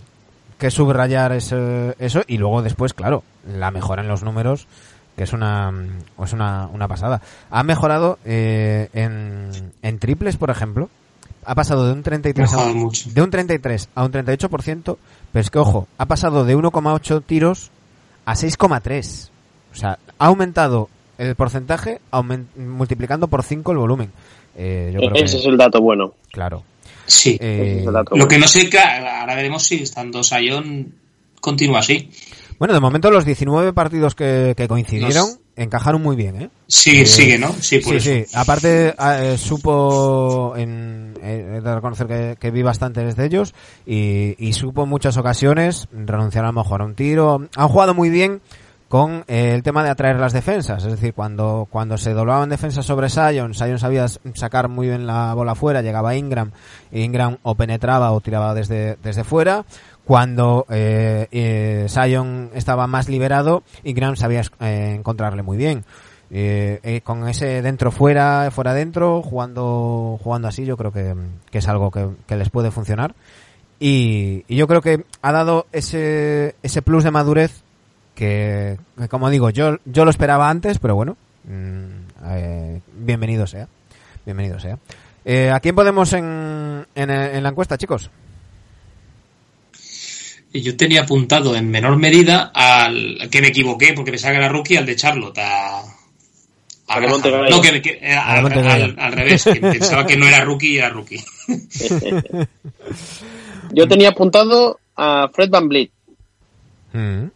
que subrayar eso, eso y luego después, claro, la mejora en los números que es una es una, una pasada. Ha mejorado eh, en, en triples, por ejemplo, ha pasado de un 33 a un, de un 33 a un 38%, pero es que ojo, ha pasado de 1,8 tiros a 6,3. O sea, ha aumentado el porcentaje multiplicando por 5 el volumen. Eh, ese es el dato bueno. Claro. Sí. Eh, lo que no sé, ahora veremos si estando Sion continúa así. Bueno, de momento los 19 partidos que, coincidieron encajaron muy bien, ¿eh? Sí, eh, sigue, ¿no? Sí, sí, sí. Aparte, eh, supo, en, eh, de reconocer que, vi bastantes de ellos y, supo en muchas ocasiones renunciar a lo mejor a un tiro. Han jugado muy bien con el tema de atraer las defensas, es decir, cuando, cuando se doblaban defensas sobre Sion, Sion sabía sacar muy bien la bola fuera, llegaba Ingram, Ingram o penetraba o tiraba desde, desde fuera, cuando eh, eh, Sion estaba más liberado, Ingram sabía eh, encontrarle muy bien. Eh, eh, con ese dentro fuera, fuera dentro, jugando, jugando así, yo creo que, que es algo que, que, les puede funcionar. Y, y, yo creo que ha dado ese, ese plus de madurez que, como digo, yo, yo lo esperaba antes, pero bueno, mm, eh, bienvenido sea. Bienvenido sea. Eh, ¿A quién podemos en, en, en la encuesta, chicos? yo tenía apuntado en menor medida al que me equivoqué porque pensaba que era rookie al de Charlotte a, no, que, al, revés, pensaba que no era rookie y era rookie. yo tenía apuntado a Fred Van Vliet. Mm.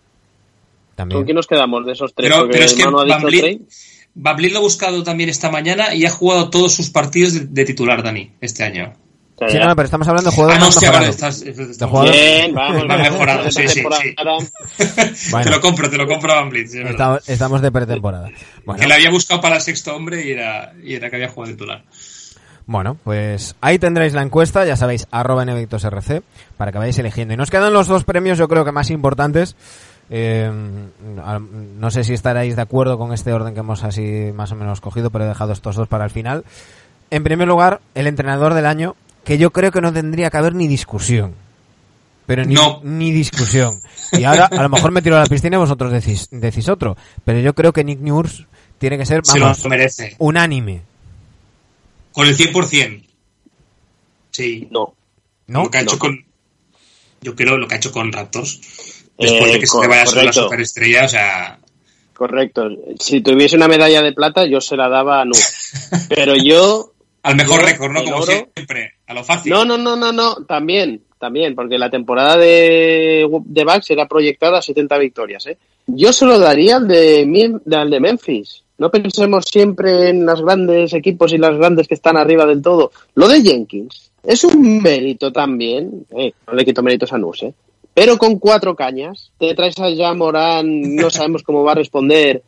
¿Con quién nos quedamos de esos tres? Pero, es que Vliet, lo ha buscado también esta mañana y ha jugado todos sus partidos de titular, Dani, este año. Sí, no, pero estamos hablando de jugadores ah, no, vale, estás, Bien, vamos, mejorado, sí, sí, sí. Te lo compro, te lo compro a Van Blitz, estamos, de pretemporada. Que le había buscado para sexto hombre y era, y era que había jugado titular. Bueno, pues ahí tendréis la encuesta, ya sabéis, arroba RC, para que vayáis eligiendo. Y nos quedan los dos premios, yo creo que más importantes. Eh, no sé si estaréis de acuerdo con este orden que hemos así más o menos cogido, pero he dejado estos dos para el final. En primer lugar, el entrenador del año, que yo creo que no tendría que haber ni discusión. Pero ni, ni discusión. Y ahora a lo mejor me tiro a la piscina y vosotros decís, decís otro. Pero yo creo que Nick Nurse tiene que ser vamos, merece. unánime. Con el 100%. Sí. No. ¿No? Lo que ha hecho con... Yo creo lo que ha hecho con Raptors. Después de que eh, se le vaya la superestrella, o sea... Correcto. Si tuviese una medalla de plata, yo se la daba a Nu. Pero yo al mejor récord, ¿no? Como siempre, a lo fácil. No, no, no, no, no, también, también, porque la temporada de, de Bucks era proyectada a 70 victorias, ¿eh? Yo se lo daría al de, al de Memphis. No pensemos siempre en los grandes equipos y las grandes que están arriba del todo. Lo de Jenkins es un mérito también. Eh, no le quito méritos a Nus, ¿eh? Pero con cuatro cañas. Te traes a Morán, no sabemos cómo va a responder,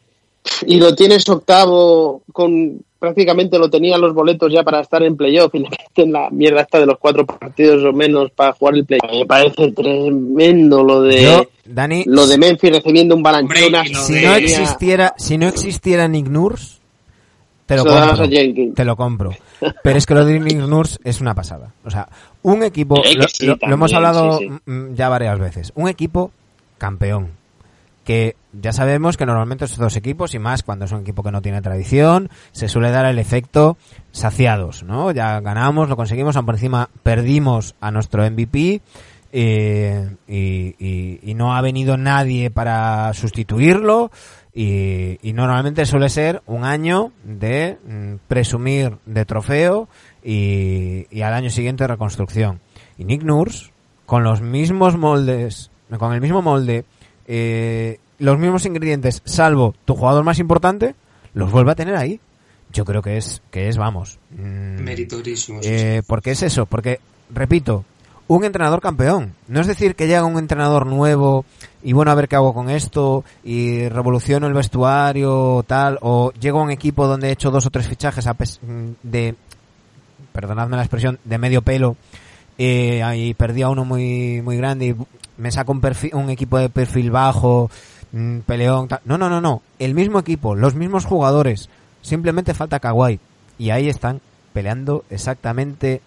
y lo tienes octavo con prácticamente lo tenía los boletos ya para estar en playoff y le meten la mierda esta de los cuatro partidos o menos para jugar el playoff. Me parece tremendo lo de Dani, lo de Memphis recibiendo un balanchón. Si no existiera, si no existiera Nick Nurse, te lo, compro, te lo compro. Pero es que lo de Nick Nurse es una pasada. O sea, un equipo, lo, hemos hablado mm, ya varias veces, un equipo campeón, que ya sabemos que normalmente estos dos equipos, y más cuando es un equipo que no tiene tradición, se suele dar el efecto saciados, ¿no? Ya ganamos, lo conseguimos, aún por encima perdimos a nuestro MVP eh, y, no ha venido nadie para sustituirlo y, normalmente suele ser un año de mm, presumir de trofeo y, y al año siguiente reconstrucción. Y Nick Nurse, con los mismos moldes, con el mismo molde, eh, los mismos ingredientes, salvo tu jugador más importante, los vuelve a tener ahí. Yo creo que es, que es, vamos. Mm, Meritorísimo. Eh, porque es eso, porque, repito, un entrenador campeón. No es decir que llega un entrenador nuevo y bueno, a ver qué hago con esto y revoluciono el vestuario tal, o llego a un equipo donde he hecho dos o tres fichajes de, perdonadme la expresión, de medio pelo eh, y perdí a uno muy, muy grande y me saco un, perfil, un equipo de perfil bajo peleón. No, no, no, no. El mismo equipo, los mismos jugadores. Simplemente falta Kawhi. Y ahí están peleando exactamente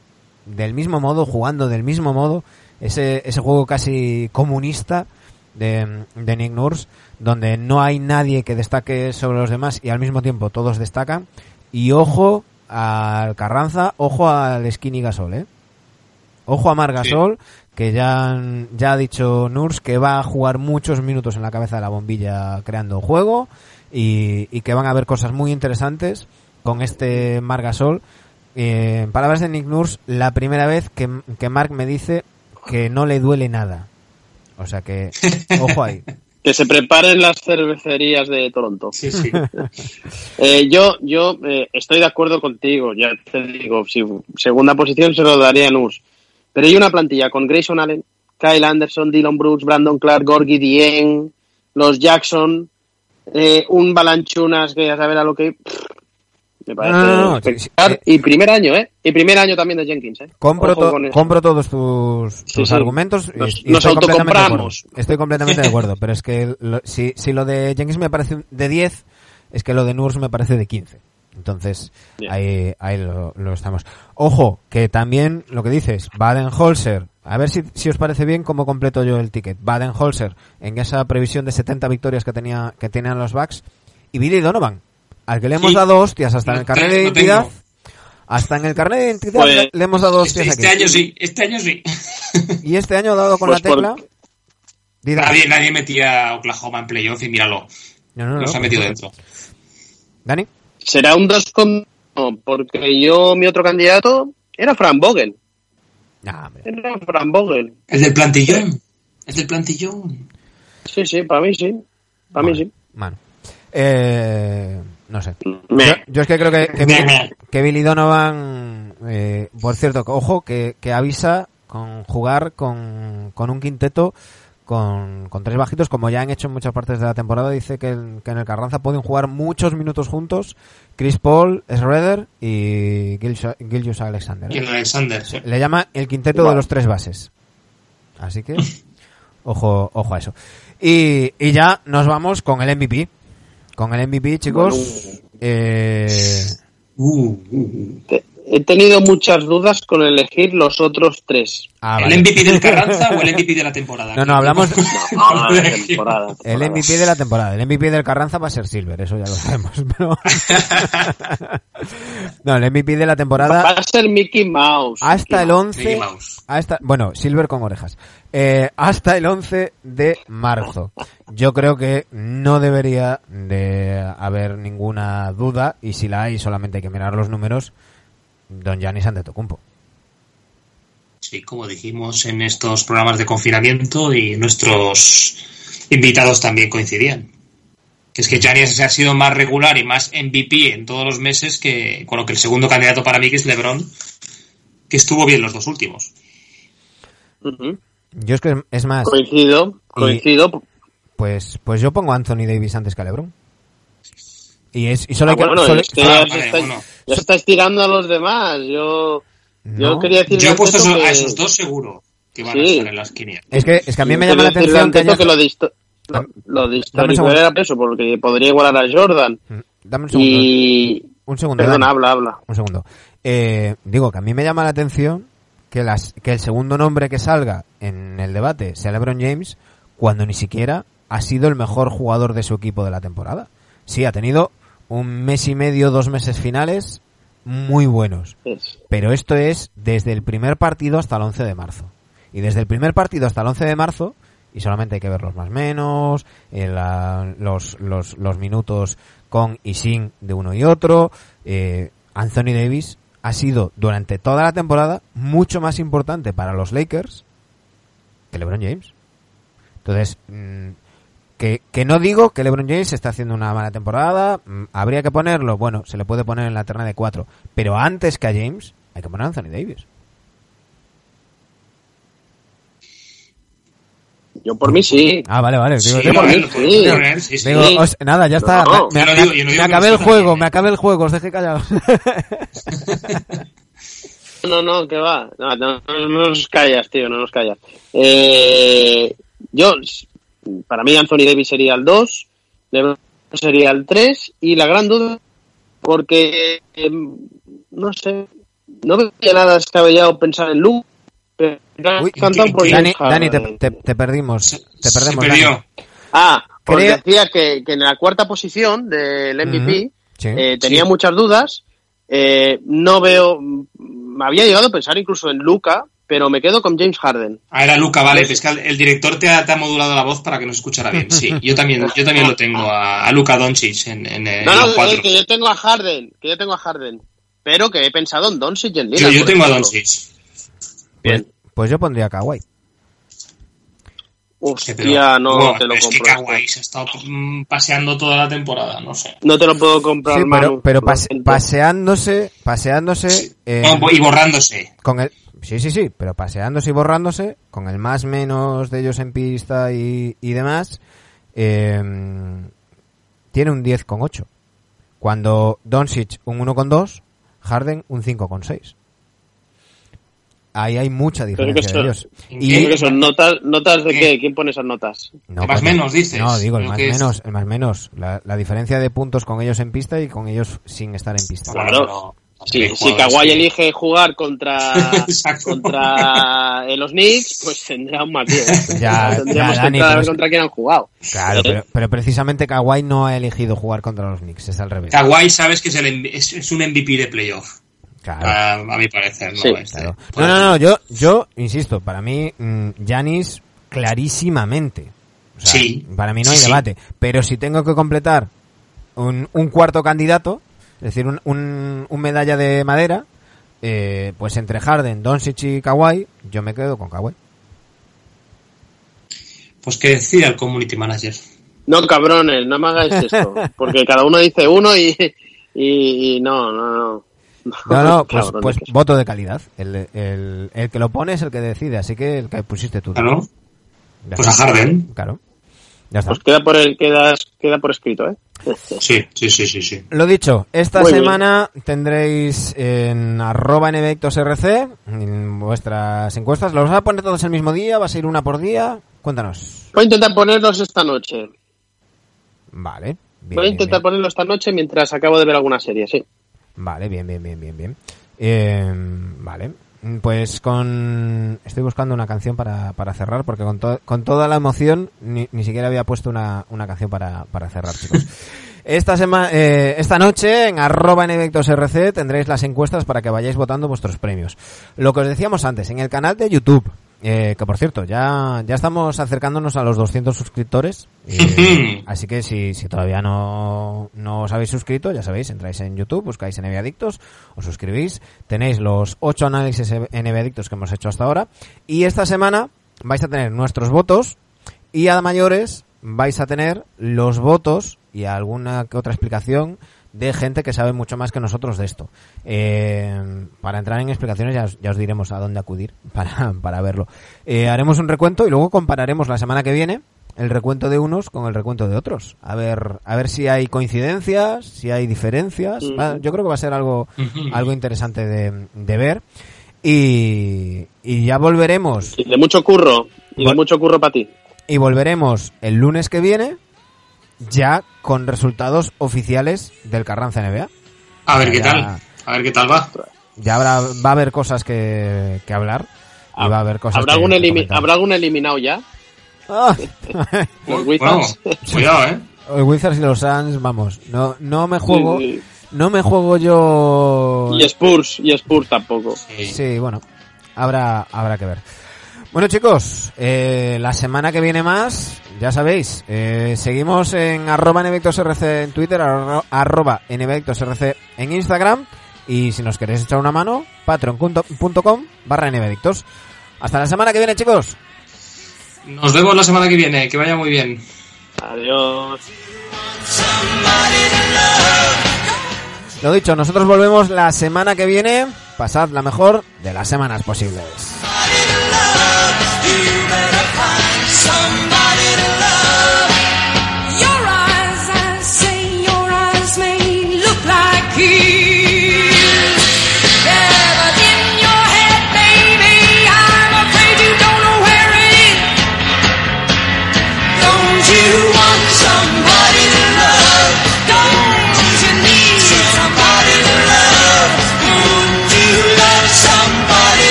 del mismo modo, jugando del mismo modo. Ese, ese juego casi comunista de, de Nick Nurse, donde no hay nadie que destaque sobre los demás y al mismo tiempo todos destacan. Y ojo al Carranza, ojo al Skinny Gasol, ¿eh? Ojo a Margasol, que ya, ya ha dicho Nurs que va a jugar muchos minutos en la cabeza de la bombilla creando juego y, que van a haber cosas muy interesantes con este Margasol. Eh, en palabras de Nick Nurs, la primera vez que, que Mark me dice que no le duele nada. O sea que, ojo ahí. Que se preparen las cervecerías de Toronto. Sí, sí. eh, yo yo eh, estoy de acuerdo contigo, ya te digo, si segunda posición se lo daría a Nurs. Pero hay una plantilla con Grayson Allen, Kyle Anderson, Dylan Brooks, Brandon Clark, Gorgie Dien, los Jackson, eh, un Balanchunas que ya saber a lo que... me parece eh, y primer año, ¿eh? Y primer año también de Jenkins, ¿eh? Compro, compro todos tus, argumentos y, nos estoy, completamente estoy completamente de acuerdo. Pero es que si, si lo de Jenkins me parece de 10, es que lo de Nurs me parece de 15. Entonces, ahí, ahí lo, estamos. Ojo, que también lo que dices, Baden-Holzer, a ver si, si os parece bien cómo completo yo el ticket. Baden-Holzer, en esa previsión de 70 victorias que tenía que tenían los Bucks, y Billy Donovan, al que le hemos dado hostias hasta en el carnet de identidad. hasta en el carnet de identidad pues, le, hemos dado hostias este, año sí, este año sí. y este año ha dado con pues la tecla. Nadie, nadie metía a Oklahoma en playoff y míralo. No, no, Nos ha metido dentro. ¿Dani? será un 2 con... porque yo, mi otro candidato era Fran Vogel. era Fran Vogel. El del plantillón. El del plantillón. Sí, sí, para mí sí. Para mí sí. Bueno. Eh, no sé. Yo, es que creo que, que, Billy, Donovan, eh, por cierto, ojo, que, que avisa con jugar con, con un quinteto con, con, tres bajitos, como ya han hecho en muchas partes de la temporada, dice que, en el Carranza pueden jugar muchos minutos juntos Chris Paul, Schroeder y Gilgius Alexander. ¿eh? Alexander, Le llama el quinteto de los tres bases. Así que, ojo, ojo a eso. Y, y ya nos vamos con el MVP. Con el MVP, chicos. Eh... Uh, uh, uh he tenido muchas dudas con elegir los otros tres. Ah, ¿El MVP del Carranza o el MVP de la temporada? No, no, hablamos El MVP de la temporada. El MVP del Carranza va a ser Silver, eso ya lo sabemos. no, el MVP de la temporada... Va a ser Mickey Mouse. Hasta el 11... Hasta... Bueno, Silver con orejas. Eh, hasta el 11 de marzo. Yo creo que no debería de haber ninguna duda y si la hay solamente hay que mirar los números Don Giannis Antetokounmpo. Sí, como dijimos en estos programas de confinamiento y nuestros invitados también coincidían. Que es que Giannis ha sido más regular y más MVP en todos los meses que con lo que el segundo candidato para mí que es LeBron, que estuvo bien los dos últimos. Yo es que es más. Coincido, coincido. pues, pues yo pongo a Anthony Davis antes que a LeBron. Y, es, y solo ah, hay que. Bueno, es que ya, estáis, tirando a los demás. Yo, yo quería decir. Yo he puesto a esos dos seguro que van a estar en las 500. Es que, es que a mí me llama la atención que, que lo, disto lo, lo era eso, porque podría igualar a Jordan. Mm, dame un segundo. Y... Un segundo. Perdón, habla, habla. Un segundo. Eh, digo que a mí me llama la atención que, las, que el segundo nombre que salga en el debate sea LeBron James cuando ni siquiera ha sido el mejor jugador de su equipo de la temporada. Sí, ha tenido un mes y medio, dos meses finales muy buenos. Pero esto es desde el primer partido hasta el 11 de marzo. Y desde el primer partido hasta el 11 de marzo, y solamente hay que ver los más menos, eh, los, los, los, minutos con y sin de uno y otro, eh, Anthony Davis ha sido durante toda la temporada mucho más importante para los Lakers que LeBron James. Entonces, mm, que, que, no digo que LeBron James está haciendo una mala temporada, mm, habría que ponerlo, bueno, se le puede poner en la terna de cuatro, pero antes que a James hay que poner a Anthony Davis. Yo por mí sí. Ah, vale, vale. Digo, sí, por mí sí. Digo, os, nada, ya está. No, me, me, digo, me acabé el juego, me acabé el juego, os dejé callados. no, no, que va. No, no, no, nos callas, tío, no nos callas. Eh, yo, para mí Anthony Davis sería el 2, LeBron sería el 3 y la gran duda, porque, eh, no sé, no veía nada descabellado pensar en Luke Uy, Dani, Dani te, te, perdimos. Te perdemos. perdió. Ah, pues decía que, que, en la cuarta posición del MVP eh, tenía muchas dudas. Eh, no veo. Me había llegado a pensar incluso en Luca, pero me quedo con James Harden. Ah, era Luca, vale. Es que el director te ha, te ha, modulado la voz para que nos escuchara bien. Sí, yo también, yo también lo tengo a, a Luca Doncic en, en, en No, no, que, yo tengo a Harden, que yo tengo a Harden. Pero que he pensado en Doncic y en Lillard. Yo, yo tengo a Doncic. Bien. Pues yo pondría Kawhi. Hostia, no te lo compro. Es que Kawhi se ha estado mm, paseando toda la temporada, no sé. No te lo puedo comprar, sí, pero, pero paseándose, paseándose... Eh, y borrándose. Con el, sí, sí, sí, pero paseándose y borrándose, con el más menos de ellos en pista y, y demás, eh, tiene un 10,8. Cuando Doncic un 1,2, Harden un 5,6 ahí hay mucha diferencia de ellos. ¿Y son notas, notas de qué? ¿Quién pone esas notas? No, más menos, dices. No, digo, el más menos, el más menos. La, la, diferencia de puntos con ellos en pista y con ellos sin estar en pista. Claro. Si Kawhi elige jugar contra, contra los Knicks, pues tendrá un más 10. Ya, Tendríamos ya, que ver contra quién han jugado. Claro, pero, pero, precisamente Kawhi no ha elegido jugar contra los Knicks, es al revés. Kawhi sabes que es, el, es, es un MVP de playoff. A, mi parecer, no, este, no, no, no, yo, yo insisto, para mí, Janis mm, clarísimamente. sí. Para mí no hay debate. Pero si tengo que completar un, un cuarto candidato, es decir, un, un, un medalla de madera, eh, pues entre Harden, Doncic y Kawhi, yo me quedo con Kawhi. Pues que decida el community manager. No, cabrones, no me hagáis esto. Porque cada uno dice uno y, y, y no, no, no. No, no, pues, pues voto de calidad. El, el, el, que lo pone es el que decide, así que el que pusiste tú. Claro. pues a Harden. Claro. Ya está. Pues queda por, el, queda, queda por escrito, ¿eh? Sí, sí, sí, sí, sí. Lo dicho, esta Muy semana bien. tendréis en arroba rc en vuestras encuestas. ¿Los vas a poner todos el mismo día? ¿Va a ser una por día? Cuéntanos. Voy a intentar ponerlos esta noche. Vale. Bien, Voy a intentar bien. ponerlo esta noche mientras acabo de ver alguna serie, sí. Vale, bien, bien, bien, bien, bien. Eh, vale. Pues con... Estoy buscando una canción para, para cerrar, porque con, to con toda la emoción ni, ni siquiera había puesto una, una canción para, para cerrar, chicos. Esta semana, eh, esta noche en arroba en RC tendréis las encuestas para que vayáis votando vuestros premios. Lo que os decíamos antes, en el canal de YouTube, eh, que por cierto, ya, ya estamos acercándonos a los 200 suscriptores. Eh, así que si, si todavía no, no os habéis suscrito, ya sabéis, entráis en YouTube, buscáis NBA Adictos, os suscribís, tenéis los 8 análisis NBA Adictos que hemos hecho hasta ahora. Y esta semana vais a tener nuestros votos y a mayores vais a tener los votos y alguna que otra explicación de gente que sabe mucho más que nosotros de esto. Eh, para entrar en explicaciones ya os, ya os, diremos a dónde acudir para, para verlo. Eh, haremos un recuento y luego compararemos la semana que viene el recuento de unos con el recuento de otros. A ver, a ver si hay coincidencias, si hay diferencias. yo creo que va a ser algo, algo interesante de, de ver. Y, y, ya volveremos. Y de mucho curro. Y de mucho curro para ti. Y volveremos el lunes que viene ya con resultados oficiales del Carranza NBA. A ver qué tal. A ver qué tal va. Ya habrá, va a haber cosas que, que hablar. Y va a haber cosas ¿Habrá, algún ¿Habrá algún eliminado ya? Ah. los Wizards. cuidado, ¿eh? Los Wizards y los Suns, vamos, no, no me juego, no me juego yo. Y Spurs, y Spurs tampoco. Sí, bueno, habrá, habrá que ver. Bueno chicos, eh, la semana que viene más, ya sabéis, eh, seguimos en arroba nvectosrc en Twitter, arroba nvectosrc en Instagram y si nos queréis echar una mano, patreon.com barra nvectos. Hasta la semana que viene chicos. Nos vemos la semana que viene. Que vaya muy bien. Adiós. Lo dicho, nosotros volvemos la semana que viene. Pasad la mejor de las semanas posibles. You better find some.